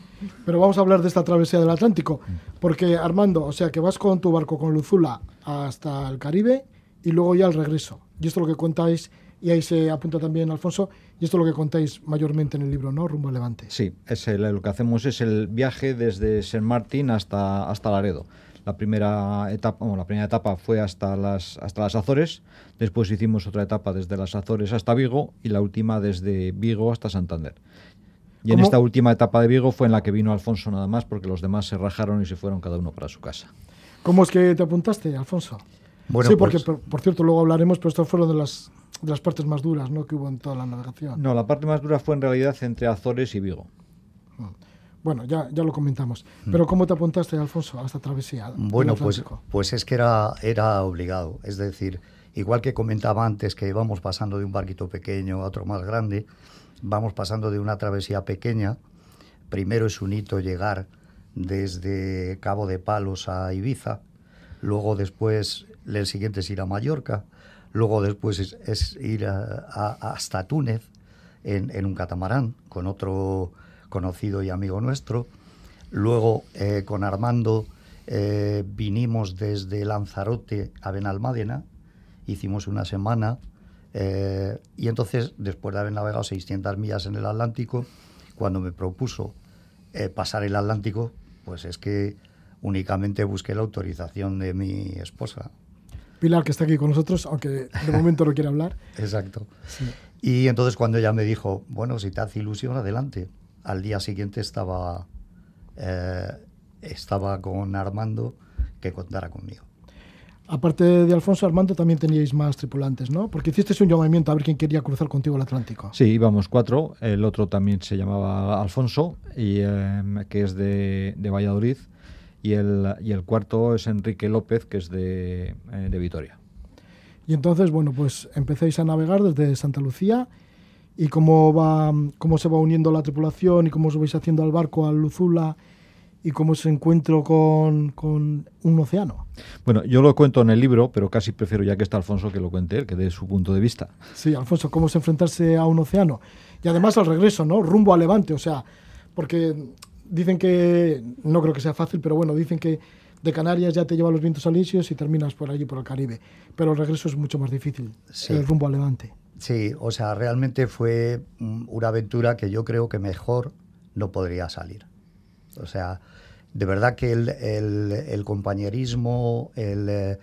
Pero vamos a hablar de esta travesía del Atlántico. Porque, Armando, o sea, que vas con tu barco, con Luzula, hasta el Caribe y luego ya al regreso. Y esto es lo que contáis, y ahí se apunta también Alfonso, y esto es lo que contáis mayormente en el libro, ¿no? Rumbo a Levante. Sí, es el- lo que hacemos es el viaje desde San Martín hasta, hasta Laredo. La primera etapa, bueno, la primera etapa fue hasta las, hasta las Azores, después hicimos otra etapa desde las Azores hasta Vigo y la última desde Vigo hasta Santander. Y en esta última etapa de Vigo fue en la que vino Alfonso nada más porque los demás se rajaron y se fueron cada uno para su casa. ¿Cómo es que te apuntaste, Alfonso? Bueno, sí, porque, pues- por, por cierto, luego hablaremos, pero estas fueron de las, de las partes más duras, ¿no? Que hubo en toda la navegación. No, la parte más dura fue en realidad entre Azores y Vigo. Bueno, ya, ya lo comentamos. Pero ¿cómo te apuntaste, Alfonso, a esta travesía? Bueno, pues, pues es que era, era obligado. Es decir, igual que comentaba antes que vamos pasando de un barquito pequeño a otro más grande, vamos pasando de una travesía pequeña. Primero es un hito llegar desde Cabo de Palos a Ibiza, luego después el siguiente es ir a Mallorca, luego después es, ir a- hasta Túnez en, en un catamarán con otro conocido y amigo nuestro. Luego eh, con Armando eh, vinimos desde Lanzarote a Benalmádena, hicimos una semana eh, y entonces después de haber navegado 600 millas en el Atlántico, cuando me propuso eh, pasar el Atlántico, pues es que únicamente busqué la autorización de mi esposa. Pilar, que está aquí con nosotros, aunque de momento no quiere hablar. Exacto. Y entonces cuando ella me dijo, bueno, si te hace ilusión, adelante. Al día siguiente estaba, eh, estaba con Armando que contara conmigo. Aparte de Alfonso, Armando, también teníais más tripulantes, ¿no? Porque hicisteis un llamamiento a ver quién quería cruzar contigo el Atlántico. Sí, íbamos cuatro. El otro también se llamaba Alfonso, y, em, que es de, de Valladolid. Y el, y el cuarto es Enrique López, que es de, eh, de Vitoria. Y entonces, bueno, pues empecéis a navegar desde Santa Lucía y cómo va, cómo se va uniendo la tripulación y cómo os vais haciendo al barco, al Luzula y cómo ese encuentro con, con un océano. Bueno, yo lo cuento en el libro, pero casi prefiero ya que está Alfonso que lo cuente él, que dé su punto de vista. Sí, Alfonso, cómo es enfrentarse a un océano. Y además al regreso, ¿no? Rumbo a Levante, o sea, porque dicen que, no creo que sea fácil, pero bueno, dicen que de Canarias ya te lleva los vientos alisios y terminas por allí, por el Caribe. Pero el regreso es mucho más difícil, Sí. el rumbo a Levante. Sí, o sea, realmente fue una aventura que yo creo que mejor no podría salir. O sea, de verdad que el, compañerismo, el, eh,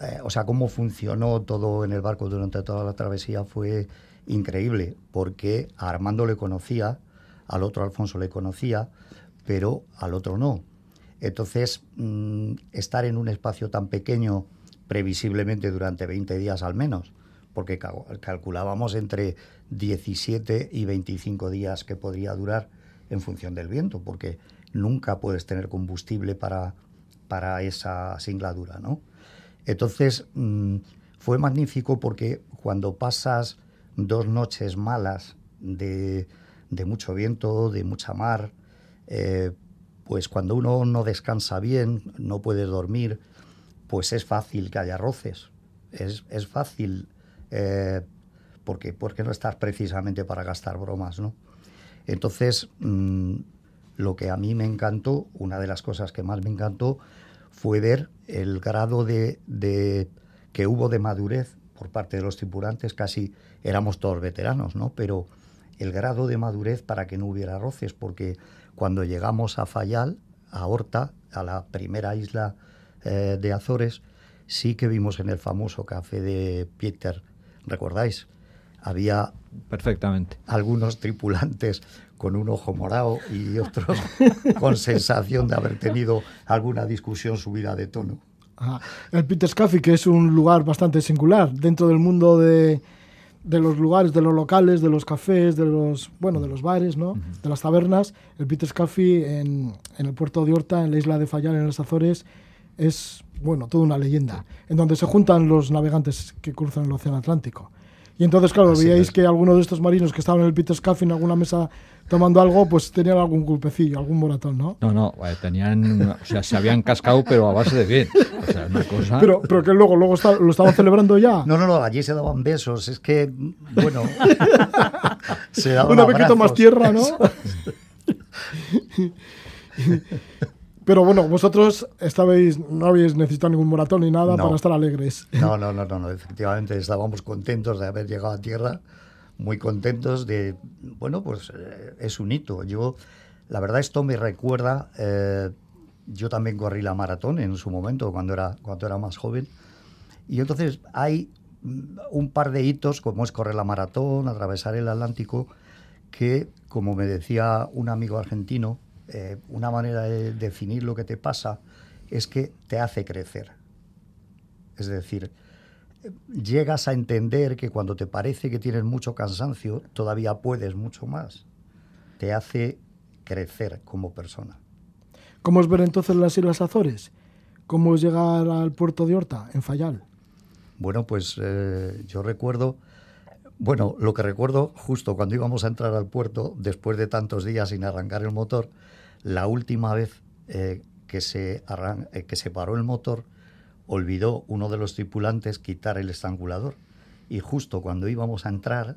eh, o sea, cómo funcionó todo en el barco durante toda la travesía fue increíble, porque a Armando le conocía, al otro Alfonso le conocía, pero al otro no. Entonces, mm, estar en un espacio tan pequeño, previsiblemente durante 20 días al menos, porque cal- calculábamos entre 17 y 25 días que podría durar en función del viento, porque nunca puedes tener combustible para, para esa singladura, ¿no? Entonces, mm, fue magnífico porque cuando pasas dos noches malas de, de mucho viento, de mucha mar, eh, pues cuando uno no descansa bien, no puede dormir, pues es fácil que haya roces. Es, es fácil eh, porque, porque no estás precisamente para gastar bromas, ¿no? Entonces, mm, lo que a mí me encantó, una de las cosas que más me encantó, fue ver el grado de, de- que hubo de madurez por parte de los tripulantes, casi éramos todos veteranos, ¿no? Pero el grado de madurez para que no hubiera roces, porque cuando llegamos a Fayal, a Horta, a la primera isla eh, de Azores, sí que vimos en el famoso café de Peter, ¿recordáis? Había Perfectamente. algunos tripulantes con un ojo morado y otros con sensación de haber tenido alguna discusión subida de tono. Ajá. El Peter's Coffee, que es un lugar bastante singular dentro del mundo de, de los lugares, de los locales, de los cafés, de los, bueno, de los bares, ¿no? De las tabernas. El Peter's Coffee en, en el puerto de Horta, en la isla de Fayal, en las Azores, es bueno, toda una leyenda, en donde se juntan los navegantes que cruzan el Océano Atlántico. Y entonces, claro, Así veíais es. que algunos de estos marinos que estaban en el Peter's Café en alguna mesa tomando algo, pues tenían algún culpecillo, algún moratón, ¿no? No, no, eh, tenían, o sea, se habían cascado, pero a base de bien. O sea, una cosa. Pero, pero que luego, luego está- lo estaban celebrando ya. No, no, no, allí se daban besos, es que, bueno, se daban Una vez que tomas abrazos. tierra, ¿no? Pero bueno, vosotros estabais, no habéis necesitado ningún moratón ni nada No. para estar alegres. No, no, no, no, no, efectivamente estábamos contentos de haber llegado a tierra, muy contentos de, bueno, pues eh, es un hito. Yo, la verdad, esto me recuerda, eh, yo también corrí la maratón en su momento, cuando era, cuando era más joven, y entonces hay un par de hitos, como es correr la maratón, atravesar el Atlántico, que, como me decía un amigo argentino, eh, una manera de definir lo que te pasa es que te hace crecer. Es decir, llegas a entender que cuando te parece que tienes mucho cansancio, todavía puedes mucho más. Te hace crecer como persona. ¿Cómo es ver entonces las Islas Azores? ¿Cómo es llegar al puerto de Horta, en Fayal? Bueno, pues eh, yo recuerdo, bueno, lo que recuerdo justo cuando íbamos a entrar al puerto, después de tantos días sin arrancar el motor, la última vez eh, que, se arran- eh, que se paró el motor, olvidó uno de los tripulantes quitar el estrangulador. Y justo cuando íbamos a entrar,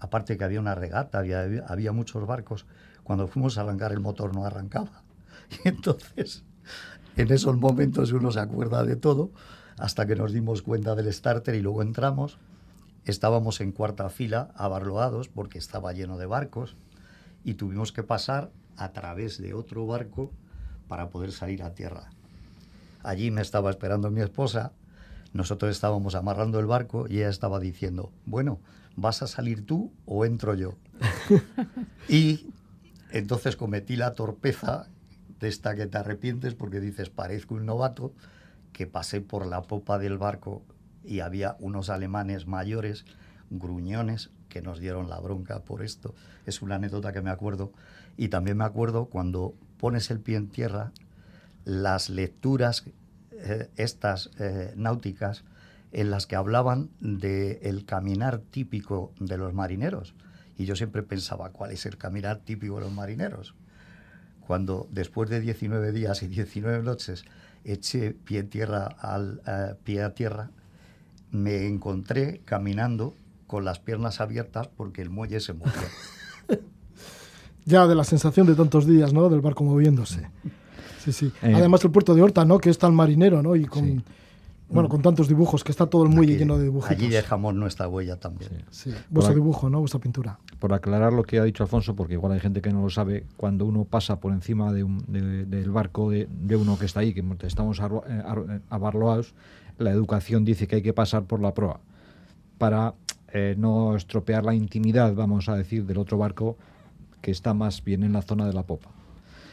aparte que había una regata, había, había muchos barcos, cuando fuimos a arrancar el motor no arrancaba. Y entonces, en esos momentos uno se acuerda de todo, hasta que nos dimos cuenta del starter y luego entramos. Estábamos en cuarta fila, abarloados, porque estaba lleno de barcos, y tuvimos que pasar a través de otro barco para poder salir a tierra. Allí me estaba esperando mi esposa, nosotros estábamos amarrando el barco y ella estaba diciendo, bueno, ¿vas a salir tú o entro yo? y entonces cometí la torpeza de esta que te arrepientes porque dices, parezco un novato, que pasé por la popa del barco y había unos alemanes mayores, gruñones, que nos dieron la bronca por esto. Es una anécdota que me acuerdo. Y también me acuerdo cuando pones el pie en tierra, las lecturas eh, estas eh, náuticas en las que hablaban del caminar típico de los marineros. Y yo siempre pensaba, ¿cuál es el caminar típico de los marineros? Cuando después de 19 días y 19 noches eché pie, en tierra al, eh, pie a tierra, me encontré caminando con las piernas abiertas porque el muelle se movió. Ya de la sensación de tantos días, ¿no? Del barco moviéndose. Sí, sí. Eh, Además el puerto de Horta, ¿no? Que es tan marinero, ¿no? Y con, bueno, con tantos dibujos, que está todo el muelle Aquí- lleno de dibujitos. Allí dejamos nuestra huella también. Sí, vuestro Por aquí- dibujo, ¿no? Vuestra pintura. por aclarar lo que ha dicho Alfonso, porque igual hay gente que no lo sabe, cuando uno pasa por encima de un- de- del barco de, de uno que está ahí, que estamos eh, eh, abarloados, la educación dice que hay que pasar por la proa para eh, no estropear la intimidad, vamos a decir, del otro barco que está más bien en la zona de la popa.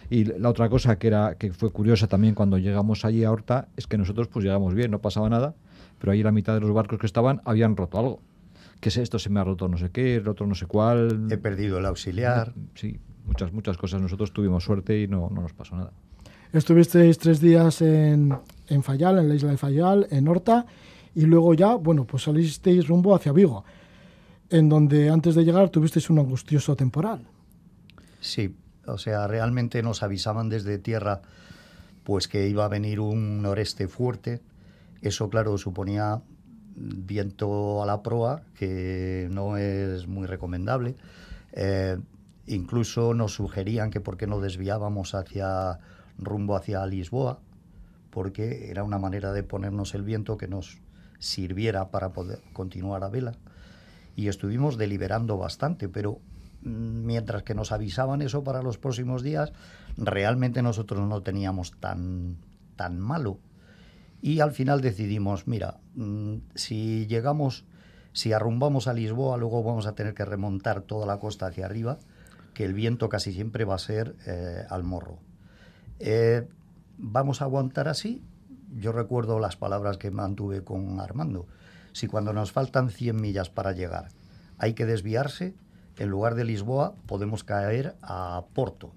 Y la otra cosa que era que fue curiosa también cuando llegamos allí a Horta es que nosotros pues llegamos bien, no pasaba nada, pero ahí la mitad de los barcos que estaban habían roto algo. ¿Qué es esto? Se me ha roto no sé qué, el otro no sé cuál. He perdido el auxiliar. Sí, muchas, muchas cosas. Nosotros tuvimos suerte y no, no nos pasó nada. Estuvisteis tres días en, en Fayal, en la isla de Fayal, en Horta, y luego ya, bueno, pues salisteis rumbo hacia Vigo, en donde antes de llegar tuvisteis un angustioso temporal. Sí, o sea, realmente nos avisaban desde tierra pues que iba a venir un noreste fuerte. Eso, claro, suponía viento a la proa, que no es muy recomendable. Eh, incluso nos sugerían que por qué no desviábamos hacia rumbo hacia Lisboa, porque era una manera de ponernos el viento que nos sirviera para poder continuar a vela. Y estuvimos deliberando bastante, pero mientras que nos avisaban eso para los próximos días, realmente nosotros no teníamos tan, tan malo. Y al final decidimos, mira, mm, si llegamos, si arrumbamos a Lisboa, luego vamos a tener que remontar toda la costa hacia arriba, que el viento casi siempre va a ser eh, al morro. Eh, vamos a aguantar así. Yo recuerdo las palabras que mantuve con Armando. Si cuando nos faltan 100 millas para llegar hay que desviarse, en lugar de Lisboa podemos caer a Porto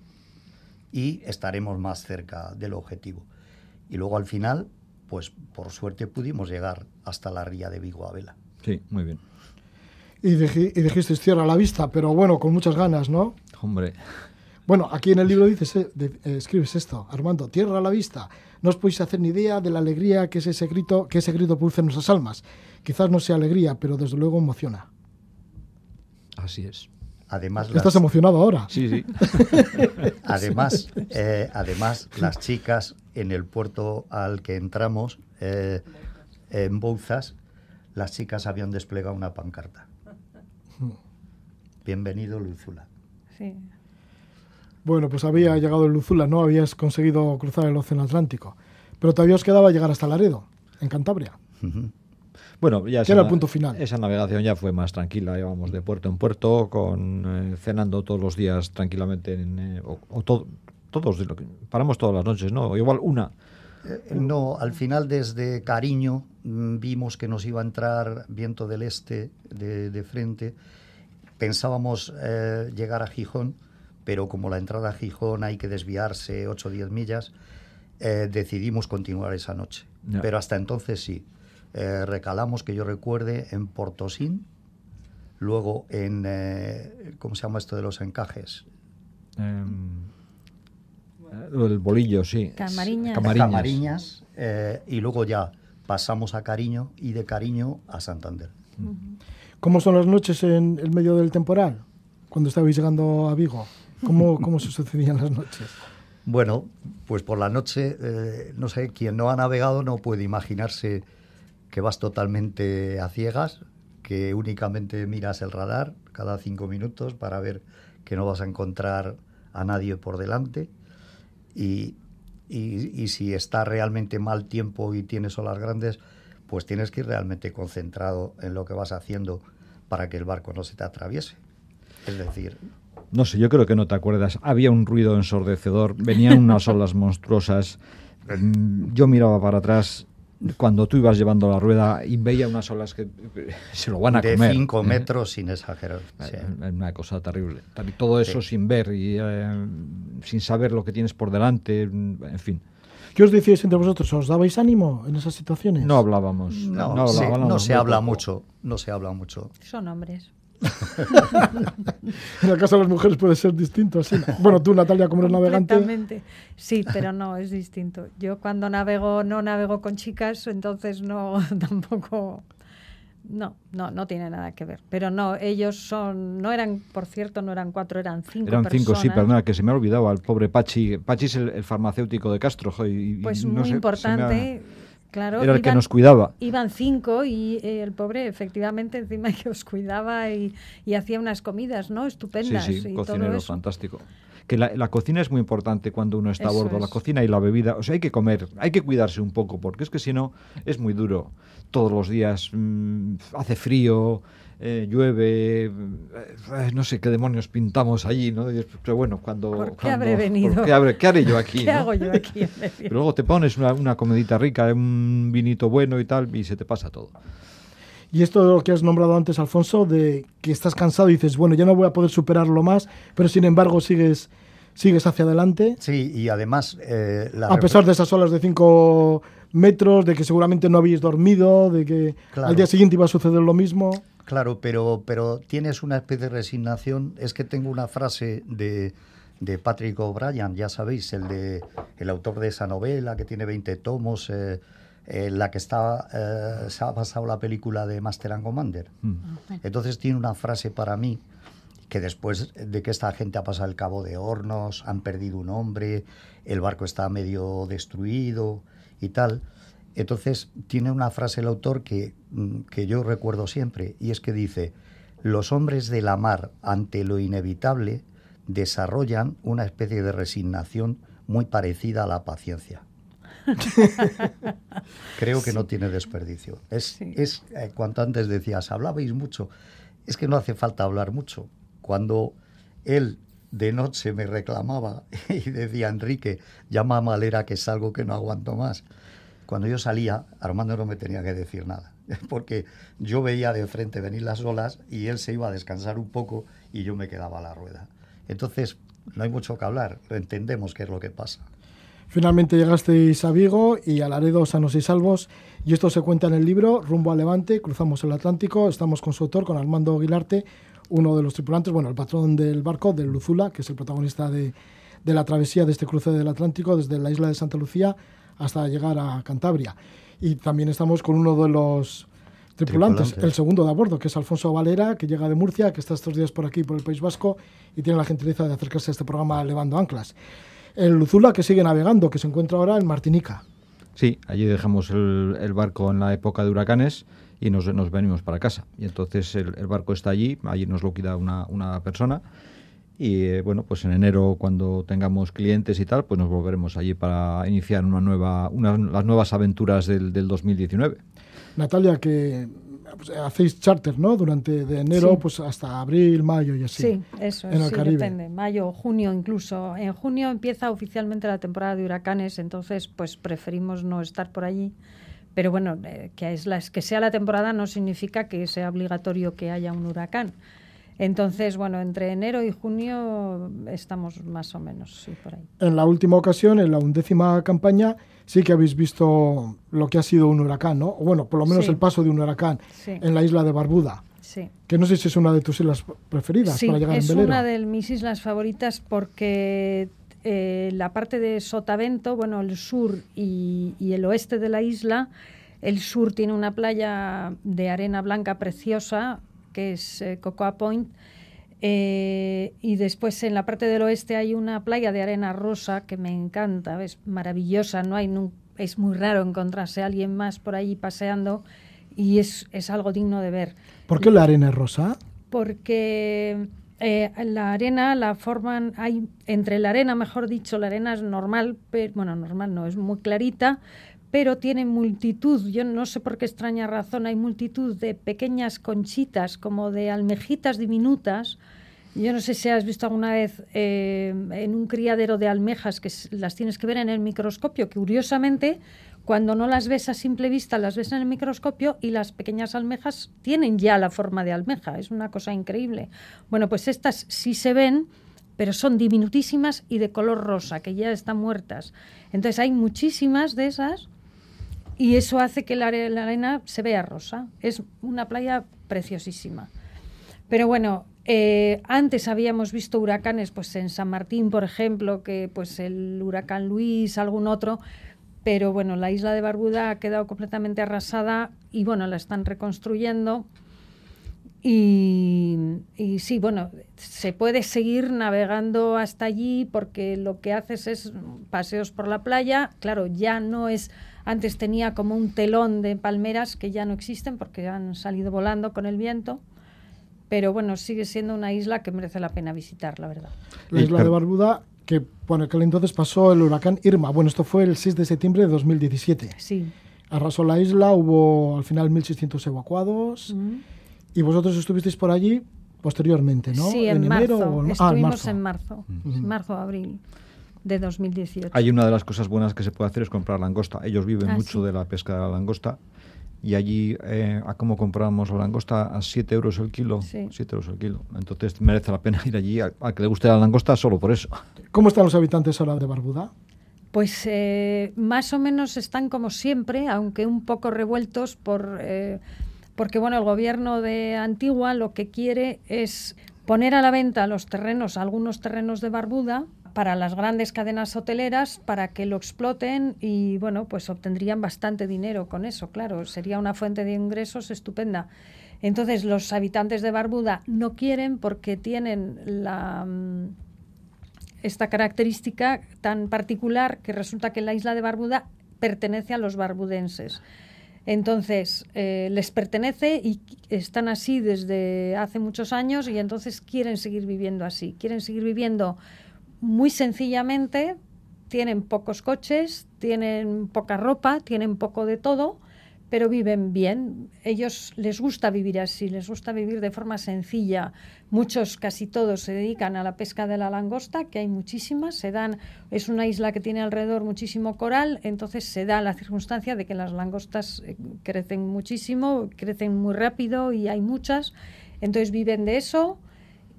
y estaremos más cerca del objetivo. Y luego al final pues por suerte pudimos llegar hasta la ría de Vigo a vela. Sí, muy bien. Y, dij- y dijisteis tierra a la vista, pero bueno, con muchas ganas, ¿no? Hombre, Bueno, aquí en el libro dices, eh, de- eh, escribes esto, Armando, tierra a la vista. No os podéis hacer ni idea de la alegría que, es ese grito, que ese grito produce en nuestras almas. Quizás no sea alegría, pero desde luego emociona. Así es. Además, Estás las, emocionado ahora. Sí, sí. además, eh, además, las chicas en el puerto al que entramos, eh, en Bouzas, las chicas habían desplegado una pancarta. Bienvenido, Luzula. Sí. Bueno, pues había llegado el Luzula, ¿no? Habías conseguido cruzar el Océano Atlántico. Pero todavía os quedaba llegar hasta Laredo, en Cantabria. Ujú. Bueno, ya Que era el punto final. Esa navegación ya fue más tranquila, íbamos de puerto en puerto, con eh, cenando todos los días tranquilamente, en, eh, o, o todo- todos, de lo que- paramos todas las noches, ¿no? Igual una. Eh, No, al final desde Cariño mm, vimos que nos iba a entrar viento del este de, de frente. Pensábamos eh, llegar a Gijón, pero como la entrada a Gijón hay que desviarse 8 o 10 millas, eh, decidimos continuar esa noche. Ya. Pero hasta entonces sí. Eh, recalamos, que yo recuerde, en Portosín, luego en, eh, ¿cómo se llama esto de los encajes? em, eh, el bolillo, sí. Camariñas. Camariñas. Camariñas, eh, y luego ya pasamos a Cariño y de Cariño a Santander. ¿Cómo son las noches en el medio del temporal? Cuando estabais llegando a Vigo. ¿Cómo, cómo se sucedían las noches? Bueno, pues por la noche, eh, no sé, quien no ha navegado no puede imaginarse que vas totalmente a ciegas, que únicamente miras el radar cada cinco minutos para ver que no vas a encontrar a nadie por delante. Y, y- y si está realmente mal tiempo y tienes olas grandes, pues tienes que ir realmente concentrado en lo que vas haciendo para que el barco no se te atraviese. Es decir, No sé, yo creo que no te acuerdas. Había un ruido ensordecedor, venían unas olas monstruosas. Mm, Yo miraba para atrás cuando tú ibas llevando la rueda y veía unas olas que eh, se lo van a de comer. 5 metros sin exagerar. sí. Eh, Es una cosa terrible. Todo eso Sí. sin ver y eh, sin saber lo que tienes por delante, en fin. ¿Qué os decíais entre vosotros? ¿Os dabais ánimo en esas situaciones? No hablábamos. No, no se, hablábamos no se habla poco. mucho, no se habla mucho. Son hombres. En el caso de las mujeres puede ser distinto, así. Bueno, tú, Natalia, como eres navegante. Sí, pero no, es distinto. Yo cuando navego no navego con chicas, entonces no tampoco no, no, no tiene nada que ver. Pero no, ellos son, no eran, por cierto, no eran cuatro, eran cinco Eran cinco, sí, personas. perdona, que se me ha olvidado al pobre Pachi. Pachi es el, el farmacéutico de Castro. y- y Pues no muy sé, se me ha- importante, claro. Era el que nos cuidaba. Iban cinco y eh, el pobre efectivamente encima que os cuidaba y, y hacía unas comidas, ¿no? Sí, Estupendas. sí, y todo cocinero eso. fantástico. Que la, la cocina es muy importante cuando uno está a bordo, la cocina y la bebida. O sea, hay que comer, hay que cuidarse un poco, porque es que si no, es muy duro. Todos los días mm, hace frío, eh, llueve, eh, no sé qué demonios pintamos allí, ¿no? Pero bueno, cuando... ¿Por qué cuando- habré venido? ¿por qué, habré- qué haré yo aquí? ¿Qué no? hago yo aquí? Pero luego te pones una, una comidita rica, un vinito bueno y tal, y se te pasa todo. y esto de lo que has nombrado antes, Alfonso, de que estás cansado y dices, bueno, ya no voy a poder superarlo más, pero sin embargo sigues, sigues hacia adelante, Sí, y además... eh, la a pesar de esas olas de 5 metros, de que seguramente no habéis dormido, de que Claro. al día siguiente iba a suceder lo mismo. Claro, pero, pero tienes una especie de resignación. Es que tengo una frase de, de Patrick O'Brien, ya sabéis, el, de, el autor de esa novela que tiene 20 tomos, eh, en la que está, eh, se ha basado la película de Master and Commander. Mm. Entonces tiene una frase para mí que después de que esta gente ha pasado el Cabo de Hornos, han perdido un hombre, el barco está medio destruido y tal. Entonces tiene una frase el autor que, mm, que yo recuerdo siempre y es que dice, los hombres de la mar ante lo inevitable desarrollan una especie de resignación muy parecida a la paciencia. Creo que no tiene desperdicio. Es, Sí. es eh, cuanto antes decías, hablabais mucho. Es que no hace falta hablar mucho. Cuando él de noche me reclamaba y decía, Enrique, llama a Malera que es algo que no aguanto más. Cuando yo salía, Armando no me tenía que decir nada, porque yo veía de frente venir las olas y él se iba a descansar un poco y yo me quedaba a la rueda. Entonces, no hay mucho que hablar, lo entendemos qué es lo que pasa. Finalmente llegasteis a Vigo y a Laredo sanos y salvos. Y esto se cuenta en el libro Rumbo a Levante, cruzamos el Atlántico. Estamos con su autor, con Armando Aguilarte, uno de los tripulantes, bueno, el patrón del barco, del Luzula, que es el protagonista de, de la travesía de este cruce del Atlántico desde la isla de Santa Lucía hasta llegar a Cantabria. Y también estamos con uno de los tripulantes, Tripulantes. el segundo de a bordo, que es Alfonso Valera, que llega de Murcia, que está estos días por aquí, por el País Vasco, y tiene la gentileza de acercarse a este programa Levando Anclas. El Luzula, que sigue navegando, que se encuentra ahora en Martinica. Sí, allí dejamos el, el barco en la época de huracanes y nos, nos venimos para casa. Y entonces el, el barco está allí, allí nos lo cuida una, una persona. Y eh, bueno, pues en enero, cuando tengamos clientes y tal, pues nos volveremos allí para iniciar una nueva, una- las nuevas aventuras del, del 2019. Natalia, que pues, hacéis charter, ¿no? Durante de enero Sí. pues hasta abril, mayo y así. Sí, eso En el sí, Caribe. depende. Mayo, junio incluso. En junio empieza oficialmente la temporada de huracanes, entonces pues preferimos no estar por allí. Pero bueno, eh, que, es la, que sea la temporada no significa que sea obligatorio que haya un huracán. Entonces, bueno, entre enero y junio estamos más o menos sí, por ahí. En la última ocasión, en la undécima campaña, sí que habéis visto lo que ha sido un huracán, ¿no? O bueno, por lo menos Sí. el paso de un huracán Sí. en la isla de Barbuda. Sí. Que no sé si es una de tus islas preferidas para llegar es en velero. una de mis islas favoritas porque eh, la parte de Sotavento, bueno, el sur y, y el oeste de la isla, el sur tiene una playa de arena blanca preciosa, que es eh, Cocoa Point, eh, y después en la parte del oeste hay una playa de arena rosa que me encanta, es maravillosa, no hay es muy raro encontrarse a alguien más por ahí paseando y es, es algo digno de ver ¿Por qué la arena es rosa? porque eh, la arena la forman, hay entre la arena, mejor dicho, la arena es normal, pero, bueno, normal no, es muy clarita, pero tiene multitud, yo no sé por qué extraña razón, hay multitud de pequeñas conchitas, como de almejitas diminutas. Yo no sé si has visto alguna vez eh, en un criadero de almejas que las tienes que ver en el microscopio. Curiosamente, cuando no las ves a simple vista, las ves en el microscopio y las pequeñas almejas tienen ya la forma de almeja. Es una cosa increíble. Bueno, pues estas sí se ven, pero son diminutísimas y de color rosa, que ya están muertas. Entonces hay muchísimas de esas y eso hace que la, are- la arena se vea rosa. Es una playa preciosísima. Pero bueno, eh, antes habíamos visto huracanes, pues en San Martín, por ejemplo, que pues el huracán Luis, algún otro, pero bueno, la isla de Barbuda ha quedado completamente arrasada y bueno, la están reconstruyendo. Y, y sí, bueno, se puede seguir navegando hasta allí porque lo que haces es paseos por la playa. Claro, ya no es. Antes tenía como un telón de palmeras que ya no existen porque han salido volando con el viento. Pero bueno, sigue siendo una isla que merece la pena visitar, la verdad. La isla de Barbuda, que bueno, aquel entonces pasó el huracán Irma. Bueno, esto fue el 6 de septiembre de 2017. Sí. Arrasó la isla, hubo al final 1.600 evacuados. Mm. Y vosotros estuvisteis por allí posteriormente, ¿no? Sí, en, enero marzo. o no? Ah, Estuvimos en marzo. en marzo. Marzo, abril de 2018. Hay una de las cosas buenas que se puede hacer es comprar langosta. Ellos viven Ah, mucho sí. de la pesca de la langosta. Y allí, eh, ¿a cómo compramos la langosta? A 7 euros el kilo. Sí. 7 euros el kilo. Entonces merece la pena ir allí a, a que le guste la langosta solo por eso. ¿Cómo están los habitantes ahora de Barbuda? Pues eh, más o menos están como siempre, aunque un poco revueltos por eh, porque bueno, el gobierno de Antigua lo que quiere es poner a la venta los terrenos, algunos terrenos de Barbuda para las grandes cadenas hoteleras para que lo exploten y bueno, pues obtendrían bastante dinero con eso, claro, sería una fuente de ingresos estupenda. Entonces los habitantes de Barbuda no quieren porque tienen la mm, esta característica tan particular que resulta que la isla de Barbuda pertenece a los barbudenses. Entonces, eh, les pertenece y están así desde hace muchos años y entonces quieren seguir viviendo así. Quieren seguir viviendo muy sencillamente, tienen pocos coches, tienen poca ropa, tienen poco de todo, pero viven bien. Ellos les gusta vivir así, les gusta vivir de forma sencilla. Muchos, casi todos, se dedican a la pesca de la langosta, que hay muchísimas. Se dan, es una isla que tiene alrededor muchísimo coral, entonces se da la circunstancia de que las langostas eh, crecen muchísimo, crecen muy rápido y hay muchas. Entonces viven de eso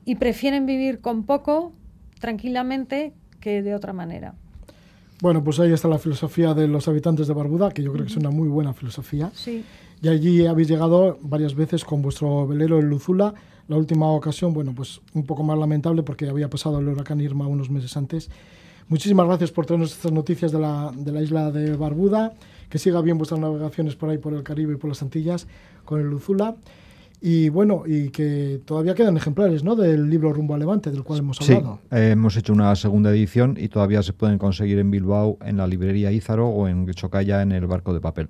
y prefieren vivir con poco, tranquilamente, que de otra manera. Bueno, pues ahí está la filosofía de los habitantes de Barbuda, que yo creo que es una muy buena filosofía. Sí. Y allí habéis llegado varias veces con vuestro velero el Luzula. La última ocasión, bueno, pues un poco más lamentable porque había pasado el huracán Irma unos meses antes. Muchísimas gracias por traernos estas noticias de la, de la isla de Barbuda. Que siga bien vuestras navegaciones por ahí, por el Caribe y por las Antillas con el Luzula. Y bueno, y que todavía quedan ejemplares, ¿no? Del libro Rumbo a Levante, del cual hemos Sí, hablado. eh, hemos hecho una segunda edición y todavía se pueden conseguir en Bilbao, en la librería Ízaro o en Chocaya en el barco de papel.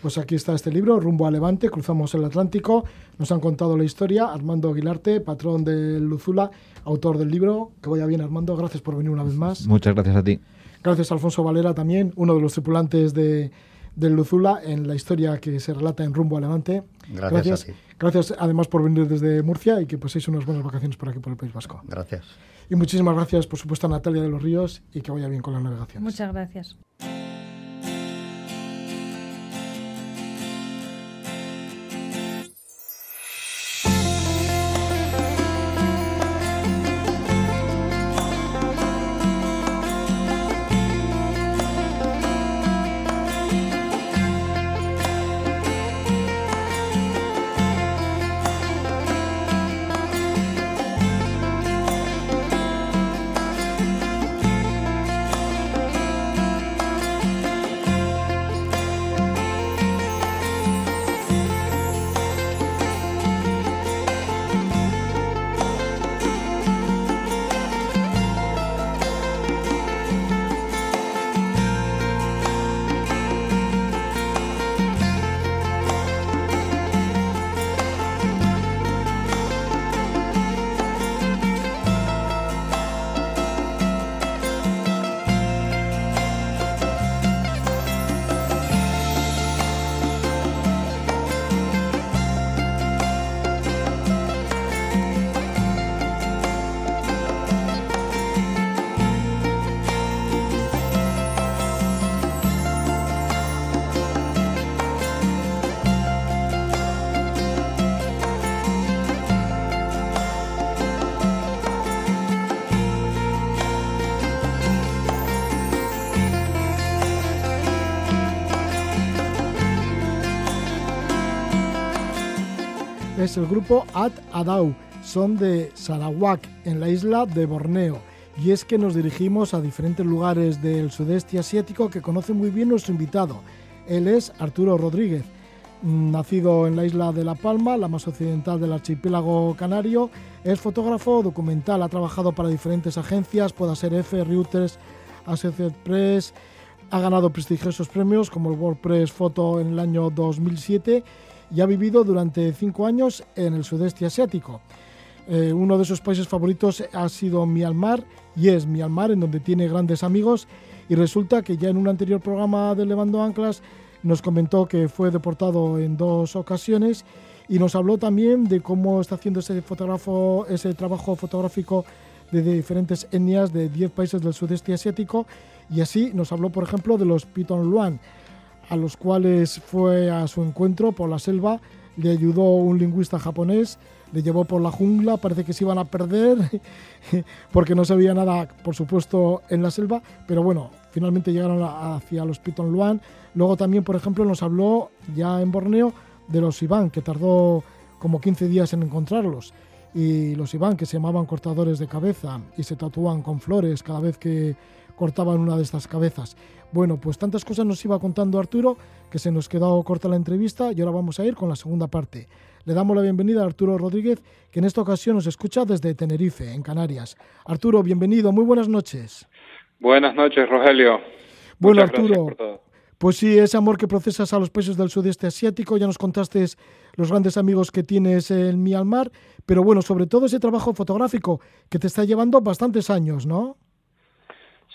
Pues aquí está este libro, Rumbo a Levante, cruzamos el Atlántico, nos han contado la historia, Armando Aguilarte, patrón del Luzula, autor del libro, que vaya bien Armando, gracias por venir una vez más. Muchas gracias a ti. Gracias a Alfonso Valera también, uno de los tripulantes de, del Luzula en la historia que se relata en Rumbo a Levante. Gracias gracias, a ti. gracias además por venir desde Murcia y que paséis unas buenas vacaciones por aquí por el País Vasco. Gracias. Y muchísimas gracias por supuesto a Natalia de los Ríos y que vaya bien con la navegación. Muchas gracias. Es el grupo At Adau. Son de Sarawak, en la isla de Borneo. Y es que nos dirigimos a diferentes lugares del sudeste asiático que conoce muy bien nuestro invitado. Él es Arturo Rodríguez, nacido en la isla de La Palma, la más occidental del archipiélago canario. Es fotógrafo documental, ha trabajado para diferentes agencias, pueda ser F, Reuters, Associated Press, ha ganado prestigiosos premios como el World Press Photo en el año 2007 y ha vivido durante cinco años en el sudeste asiático. Eh, uno de sus países favoritos ha sido Myanmar y es Myanmar en donde tiene grandes amigos y resulta que ya en un anterior programa de Levando Anclas nos comentó que fue deportado en dos ocasiones y nos habló también de cómo está haciendo ese, fotógrafo, ese trabajo fotográfico de diferentes etnias de 10 países del sudeste asiático y así nos habló por ejemplo de los Piton Luan a los cuales fue a su encuentro por la selva, le ayudó un lingüista japonés, le llevó por la jungla, parece que se iban a perder porque no se veía nada, por supuesto, en la selva, pero bueno, finalmente llegaron hacia los Piton Luan. Luego también, por ejemplo, nos habló ya en Borneo de los Iván, que tardó como 15 días en encontrarlos. Y los Iván, que se llamaban cortadores de cabeza y se tatúan con flores cada vez que cortaban una de estas cabezas. Bueno, pues tantas cosas nos iba contando Arturo que se nos quedó corta la entrevista y ahora vamos a ir con la segunda parte. Le damos la bienvenida a Arturo Rodríguez, que en esta ocasión nos escucha desde Tenerife, en Canarias. Arturo, bienvenido, muy buenas noches. Buenas noches, Rogelio. Bueno, Muchas Arturo, pues sí, ese amor que procesas a los países del sudeste asiático, ya nos contaste los grandes amigos que tienes en Myanmar, pero bueno, sobre todo ese trabajo fotográfico que te está llevando bastantes años, ¿no?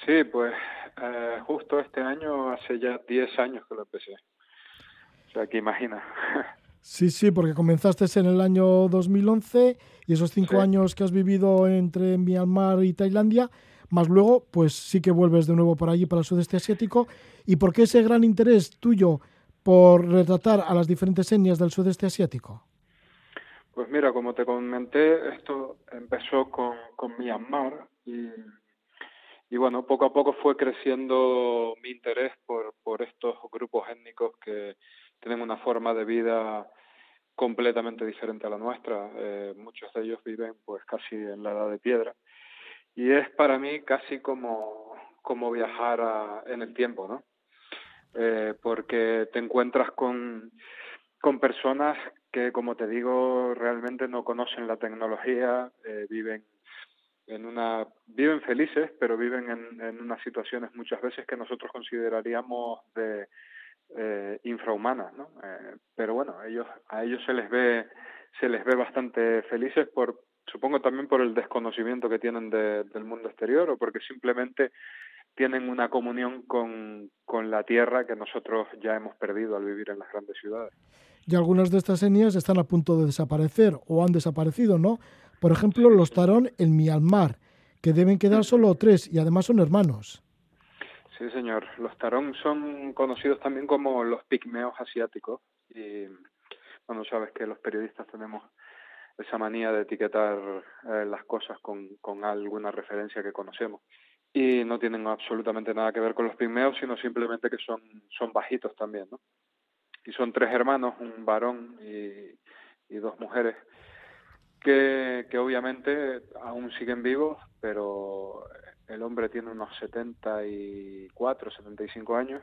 Sí, pues eh, justo este año, hace ya 10 años que lo empecé. O sea, que imagina. Sí, sí, porque comenzaste en el año 2011 y esos cinco Sí. años que has vivido entre Myanmar y Tailandia, más luego, pues sí que vuelves de nuevo por allí, para el sudeste asiático. ¿Y por qué ese gran interés tuyo por retratar a las diferentes etnias del sudeste asiático? Pues mira, como te comenté, esto empezó con, con Myanmar y, y bueno, poco a poco fue creciendo mi interés por, por estos grupos étnicos que tienen una forma de vida completamente diferente a la nuestra. Eh, muchos de ellos viven pues casi en la edad de piedra. Y es para mí casi como, como viajar en el tiempo, ¿no? Eh, porque te encuentras con, con personas que, como te digo, realmente no conocen la tecnología, eh, viven en una viven felices, pero viven en, en unas situaciones muchas veces que nosotros consideraríamos de eh, infrahumanas, ¿no? Eh, pero bueno, ellos a ellos se les ve se les ve bastante felices por supongo también por el desconocimiento que tienen de- del mundo exterior o porque simplemente tienen una comunión con, con la tierra que nosotros ya hemos perdido al vivir en las grandes ciudades. Y algunas de estas etnias están a punto de desaparecer o han desaparecido, ¿no? Por ejemplo, los Tarón en Myanmar, que deben quedar solo tres y además son hermanos. Sí, señor. Los tarón son conocidos también como los pigmeos asiáticos. Y, bueno, sabes que los periodistas tenemos esa manía de etiquetar eh, las cosas con, alguna referencia que conocemos. Y no tienen absolutamente nada que ver con los pigmeos, sino simplemente que son, son bajitos también, ¿no? Y son tres hermanos, un varón y, y dos mujeres, que, que obviamente aún siguen vivos, pero el hombre tiene unos 74, 75 años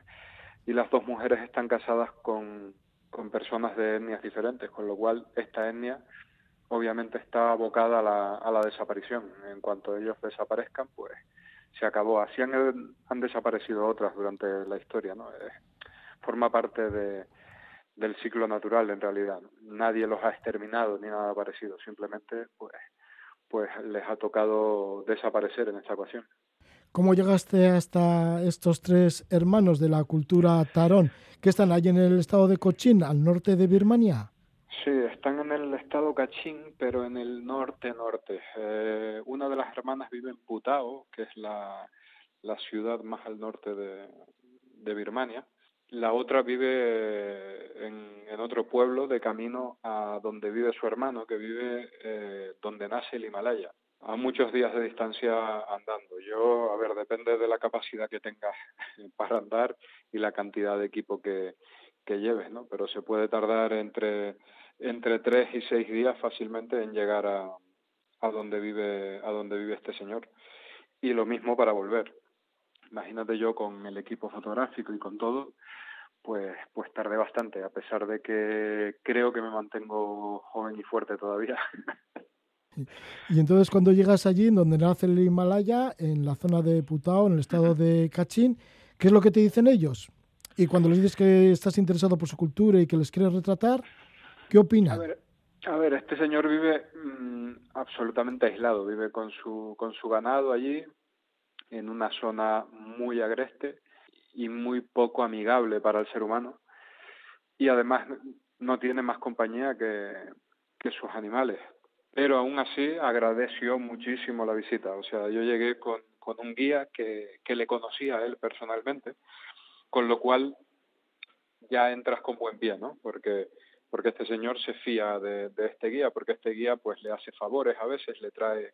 y las dos mujeres están casadas con, con personas de etnias diferentes, con lo cual esta etnia obviamente está abocada a la, a la desaparición. En cuanto ellos desaparezcan, pues se acabó. Así han, han desaparecido otras durante la historia, ¿no? Eh, forma parte de, del ciclo natural en realidad. Nadie los ha exterminado ni nada parecido, simplemente pues pues les ha tocado desaparecer en esta ocasión. ¿Cómo llegaste hasta estos tres hermanos de la cultura Tarón, que están allí en el estado de Cochin, al norte de Birmania? Sí, están en el estado Kachin, pero en el norte-norte. Eh, una de las hermanas vive en Putao, que es la, la ciudad más al norte de, de Birmania. La otra vive en, otro pueblo de camino a donde vive su hermano, que vive eh, donde nace el Himalaya, a muchos días de distancia andando. Yo, a ver, depende de la capacidad que tengas para andar y la cantidad de equipo que, que lleves, ¿no? Pero se puede tardar entre, entre tres y seis días fácilmente en llegar a, a donde vive, a donde vive este señor. Y lo mismo para volver. Imagínate yo con el equipo fotográfico y con todo, pues, pues tardé bastante, a pesar de que creo que me mantengo joven y fuerte todavía. Y entonces cuando llegas allí, en donde nace el Himalaya, en la zona de Putao, en el estado de Kachin, ¿qué es lo que te dicen ellos? Y cuando les dices que estás interesado por su cultura y que les quieres retratar, ¿qué opinan? A ver, a ver, este señor vive mm, absolutamente aislado, vive con su, con su ganado allí, en una zona muy agreste y muy poco amigable para el ser humano. Y además no tiene más compañía que, que sus animales. Pero aún así agradeció muchísimo la visita. O sea, yo llegué con, con un guía que, que le conocía a él personalmente, con lo cual ya entras con buen pie, ¿no? Porque porque este señor se fía de, de este guía, porque este guía pues le hace favores a veces, le trae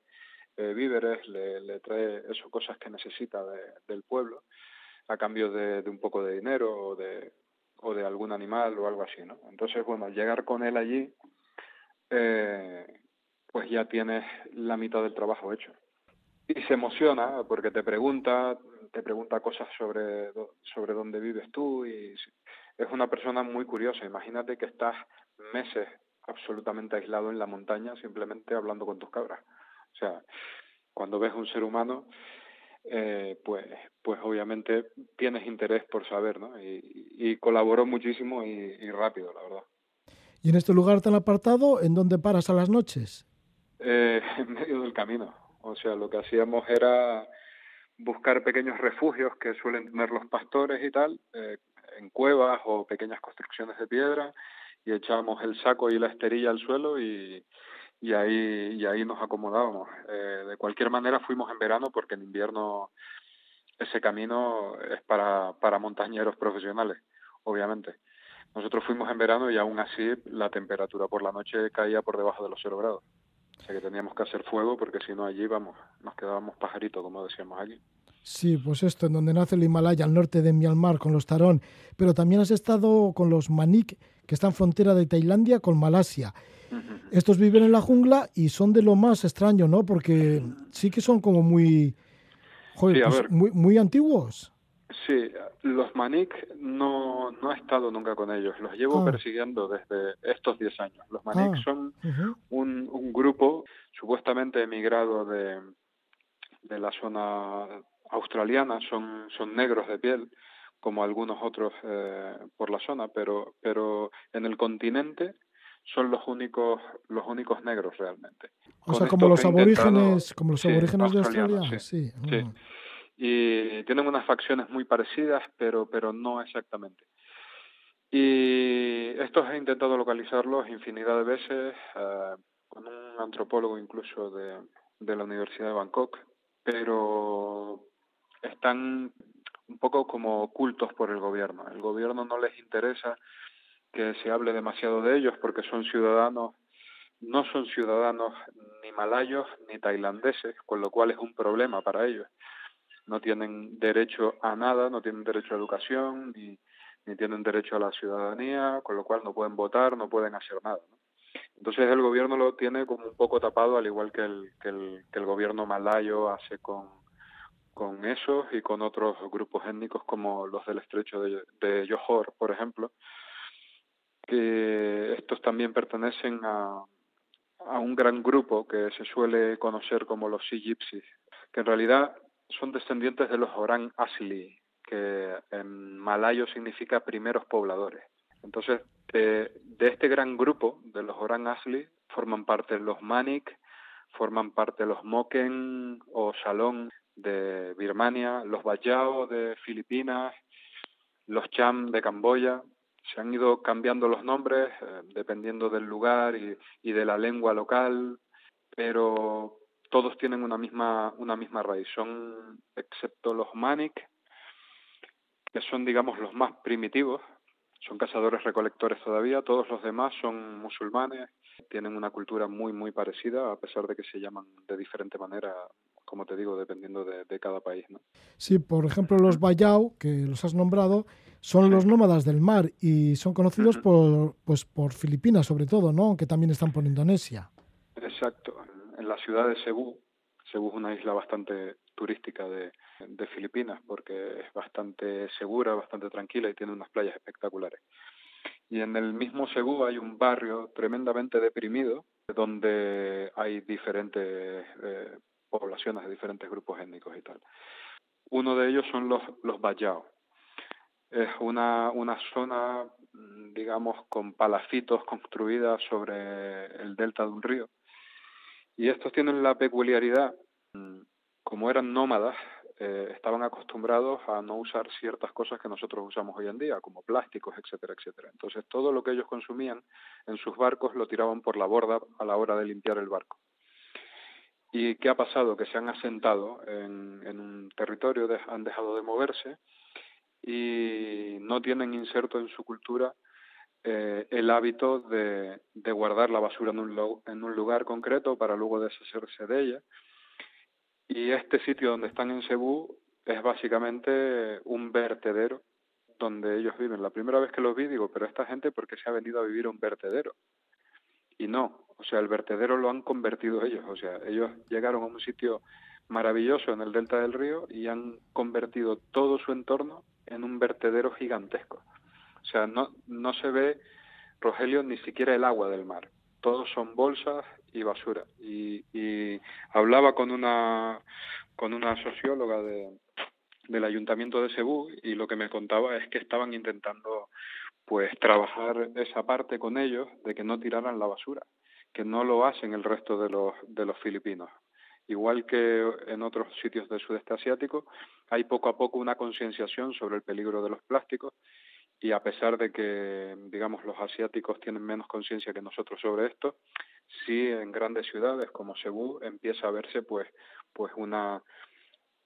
eh, víveres, le, le trae eso, cosas que necesita de, del pueblo, a cambio de, un poco de dinero o de, o de algún animal o algo así, ¿no? Entonces, bueno, al llegar con él allí, eh, pues ya tienes la mitad del trabajo hecho. Y se emociona porque te pregunta, te pregunta cosas sobre, sobre dónde vives tú y es una persona muy curiosa. Imagínate que estás meses absolutamente aislado en la montaña simplemente hablando con tus cabras. O sea, cuando ves un ser humano, eh, pues, pues obviamente tienes interés por saber, ¿no? Y, y colaboró muchísimo y, y, rápido, la verdad. ¿Y en este lugar tan apartado, en dónde paras a las noches? Eh, en medio del camino. O sea, lo que hacíamos era buscar pequeños refugios que suelen tener los pastores y tal, eh, en cuevas o pequeñas construcciones de piedra, y echábamos el saco y la esterilla al suelo y, y ahí y ahí nos acomodábamos. Eh, de cualquier manera fuimos en verano porque en invierno ese camino es para, para montañeros profesionales, obviamente. Nosotros fuimos en verano y aún así la temperatura por la noche caía por debajo de los cero grados. O sea que teníamos que hacer fuego porque si no allí, vamos, nos quedábamos pajaritos, como decíamos aquí. Sí, pues esto, en donde nace el Himalaya, al norte de Myanmar, con los Tarón. Pero también has estado con los Manik, que están frontera de Tailandia con Malasia. Estos viven en la jungla y son de lo más extraño, ¿no? Porque sí que son como muy... Joder, Sí, pues muy, muy antiguos. Sí, los Manik no, no he estado nunca con ellos, los llevo Ah. persiguiendo desde estos 10 años. Los Manik Ah, son ujú. un, un grupo supuestamente emigrado de, de la zona australiana, son, son negros de piel, como algunos otros eh, por la zona, pero, pero en el continente son los únicos, los únicos negros realmente. O sea, como los aborígenes, como los sí, aborígenes de Australia. sí. mm. y tienen unas facciones muy parecidas, pero, pero no exactamente. Y estos he intentado localizarlos infinidad de veces, eh, con un antropólogo incluso de, de la Universidad de Bangkok, pero están un poco como ocultos por el gobierno. El gobierno no les interesa que se hable demasiado de ellos porque son ciudadanos, no son ciudadanos ni malayos ni tailandeses, con lo cual es un problema para ellos no tienen derecho a nada, no tienen derecho a educación, ni, tienen derecho a la ciudadanía, con lo cual no pueden votar, no pueden hacer nada. Entonces el gobierno lo tiene como un poco tapado, al igual que que el, que el gobierno malayo hace con, con esos y con otros grupos étnicos como los del estrecho de, de Johor, por ejemplo, que estos también pertenecen a, a un gran grupo que se suele conocer como los Sea Gypsies, que en realidad son descendientes de los Orang Asli, que en malayo significa primeros pobladores. Entonces, de, este gran grupo de los Orang Asli forman parte los Manik, forman parte los Moken o Salón de Birmania, los Bajau de Filipinas, los Cham de Camboya. Se han ido cambiando los nombres eh, dependiendo del lugar y, y de la lengua local, pero todos tienen una misma una misma raíz. Son, excepto los Manik, que son, digamos, los más primitivos, son cazadores recolectores todavía, todos los demás son musulmanes, tienen una cultura muy, muy parecida, a pesar de que se llaman de diferente manera, como te digo, dependiendo de, de cada país. ¿no? Sí, por ejemplo, los Bayao, que los has nombrado, son los nómadas del mar y son conocidos por, pues, por Filipinas, sobre todo, ¿no? Aunque también están por Indonesia. Exacto. En la ciudad de Cebú, Cebú es una isla bastante turística de, de Filipinas porque es bastante segura, bastante tranquila y tiene unas playas espectaculares. Y en el mismo Cebú hay un barrio tremendamente deprimido donde hay diferentes eh, poblaciones de diferentes grupos étnicos y tal. Uno de ellos son los, los Bayao. Es una, una zona, mm, digamos, con palafitos construida sobre el delta de un río. Y estos tienen la peculiaridad, mm, como eran nómadas, eh, estaban acostumbrados a no usar ciertas cosas que nosotros usamos hoy en día, como plásticos, etcétera, etcétera. Entonces todo lo que ellos consumían en sus barcos lo tiraban por la borda a la hora de limpiar el barco. ¿Y qué ha pasado? Que se han asentado en, un territorio, han dejado de moverse y no tienen inserto en su cultura eh, el hábito de, guardar la basura en un, en un lugar concreto para luego deshacerse de ella. Y este sitio donde están en Cebú es básicamente un vertedero donde ellos viven. La primera vez que los vi digo, pero esta gente, ¿por qué se ha venido a vivir a un vertedero? Y no, o sea, el vertedero lo han convertido ellos. O sea, ellos llegaron a un sitio maravilloso en el delta del río y han convertido todo su entorno en un vertedero gigantesco. O sea, no, no se ve, Rogelio, ni siquiera el agua del mar. Todos son bolsas y basura. Y, y hablaba con una, con una socióloga de, del ayuntamiento de Cebú y lo que me contaba es que estaban intentando pues trabajar esa parte con ellos de que no tiraran la basura, que no lo hacen el resto de los, de los filipinos. Igual que en otros sitios del sudeste asiático, hay poco a poco una concienciación sobre el peligro de los plásticos y a pesar de que, digamos, los asiáticos tienen menos conciencia que nosotros sobre esto, sí en grandes ciudades como Cebú empieza a verse pues, pues una,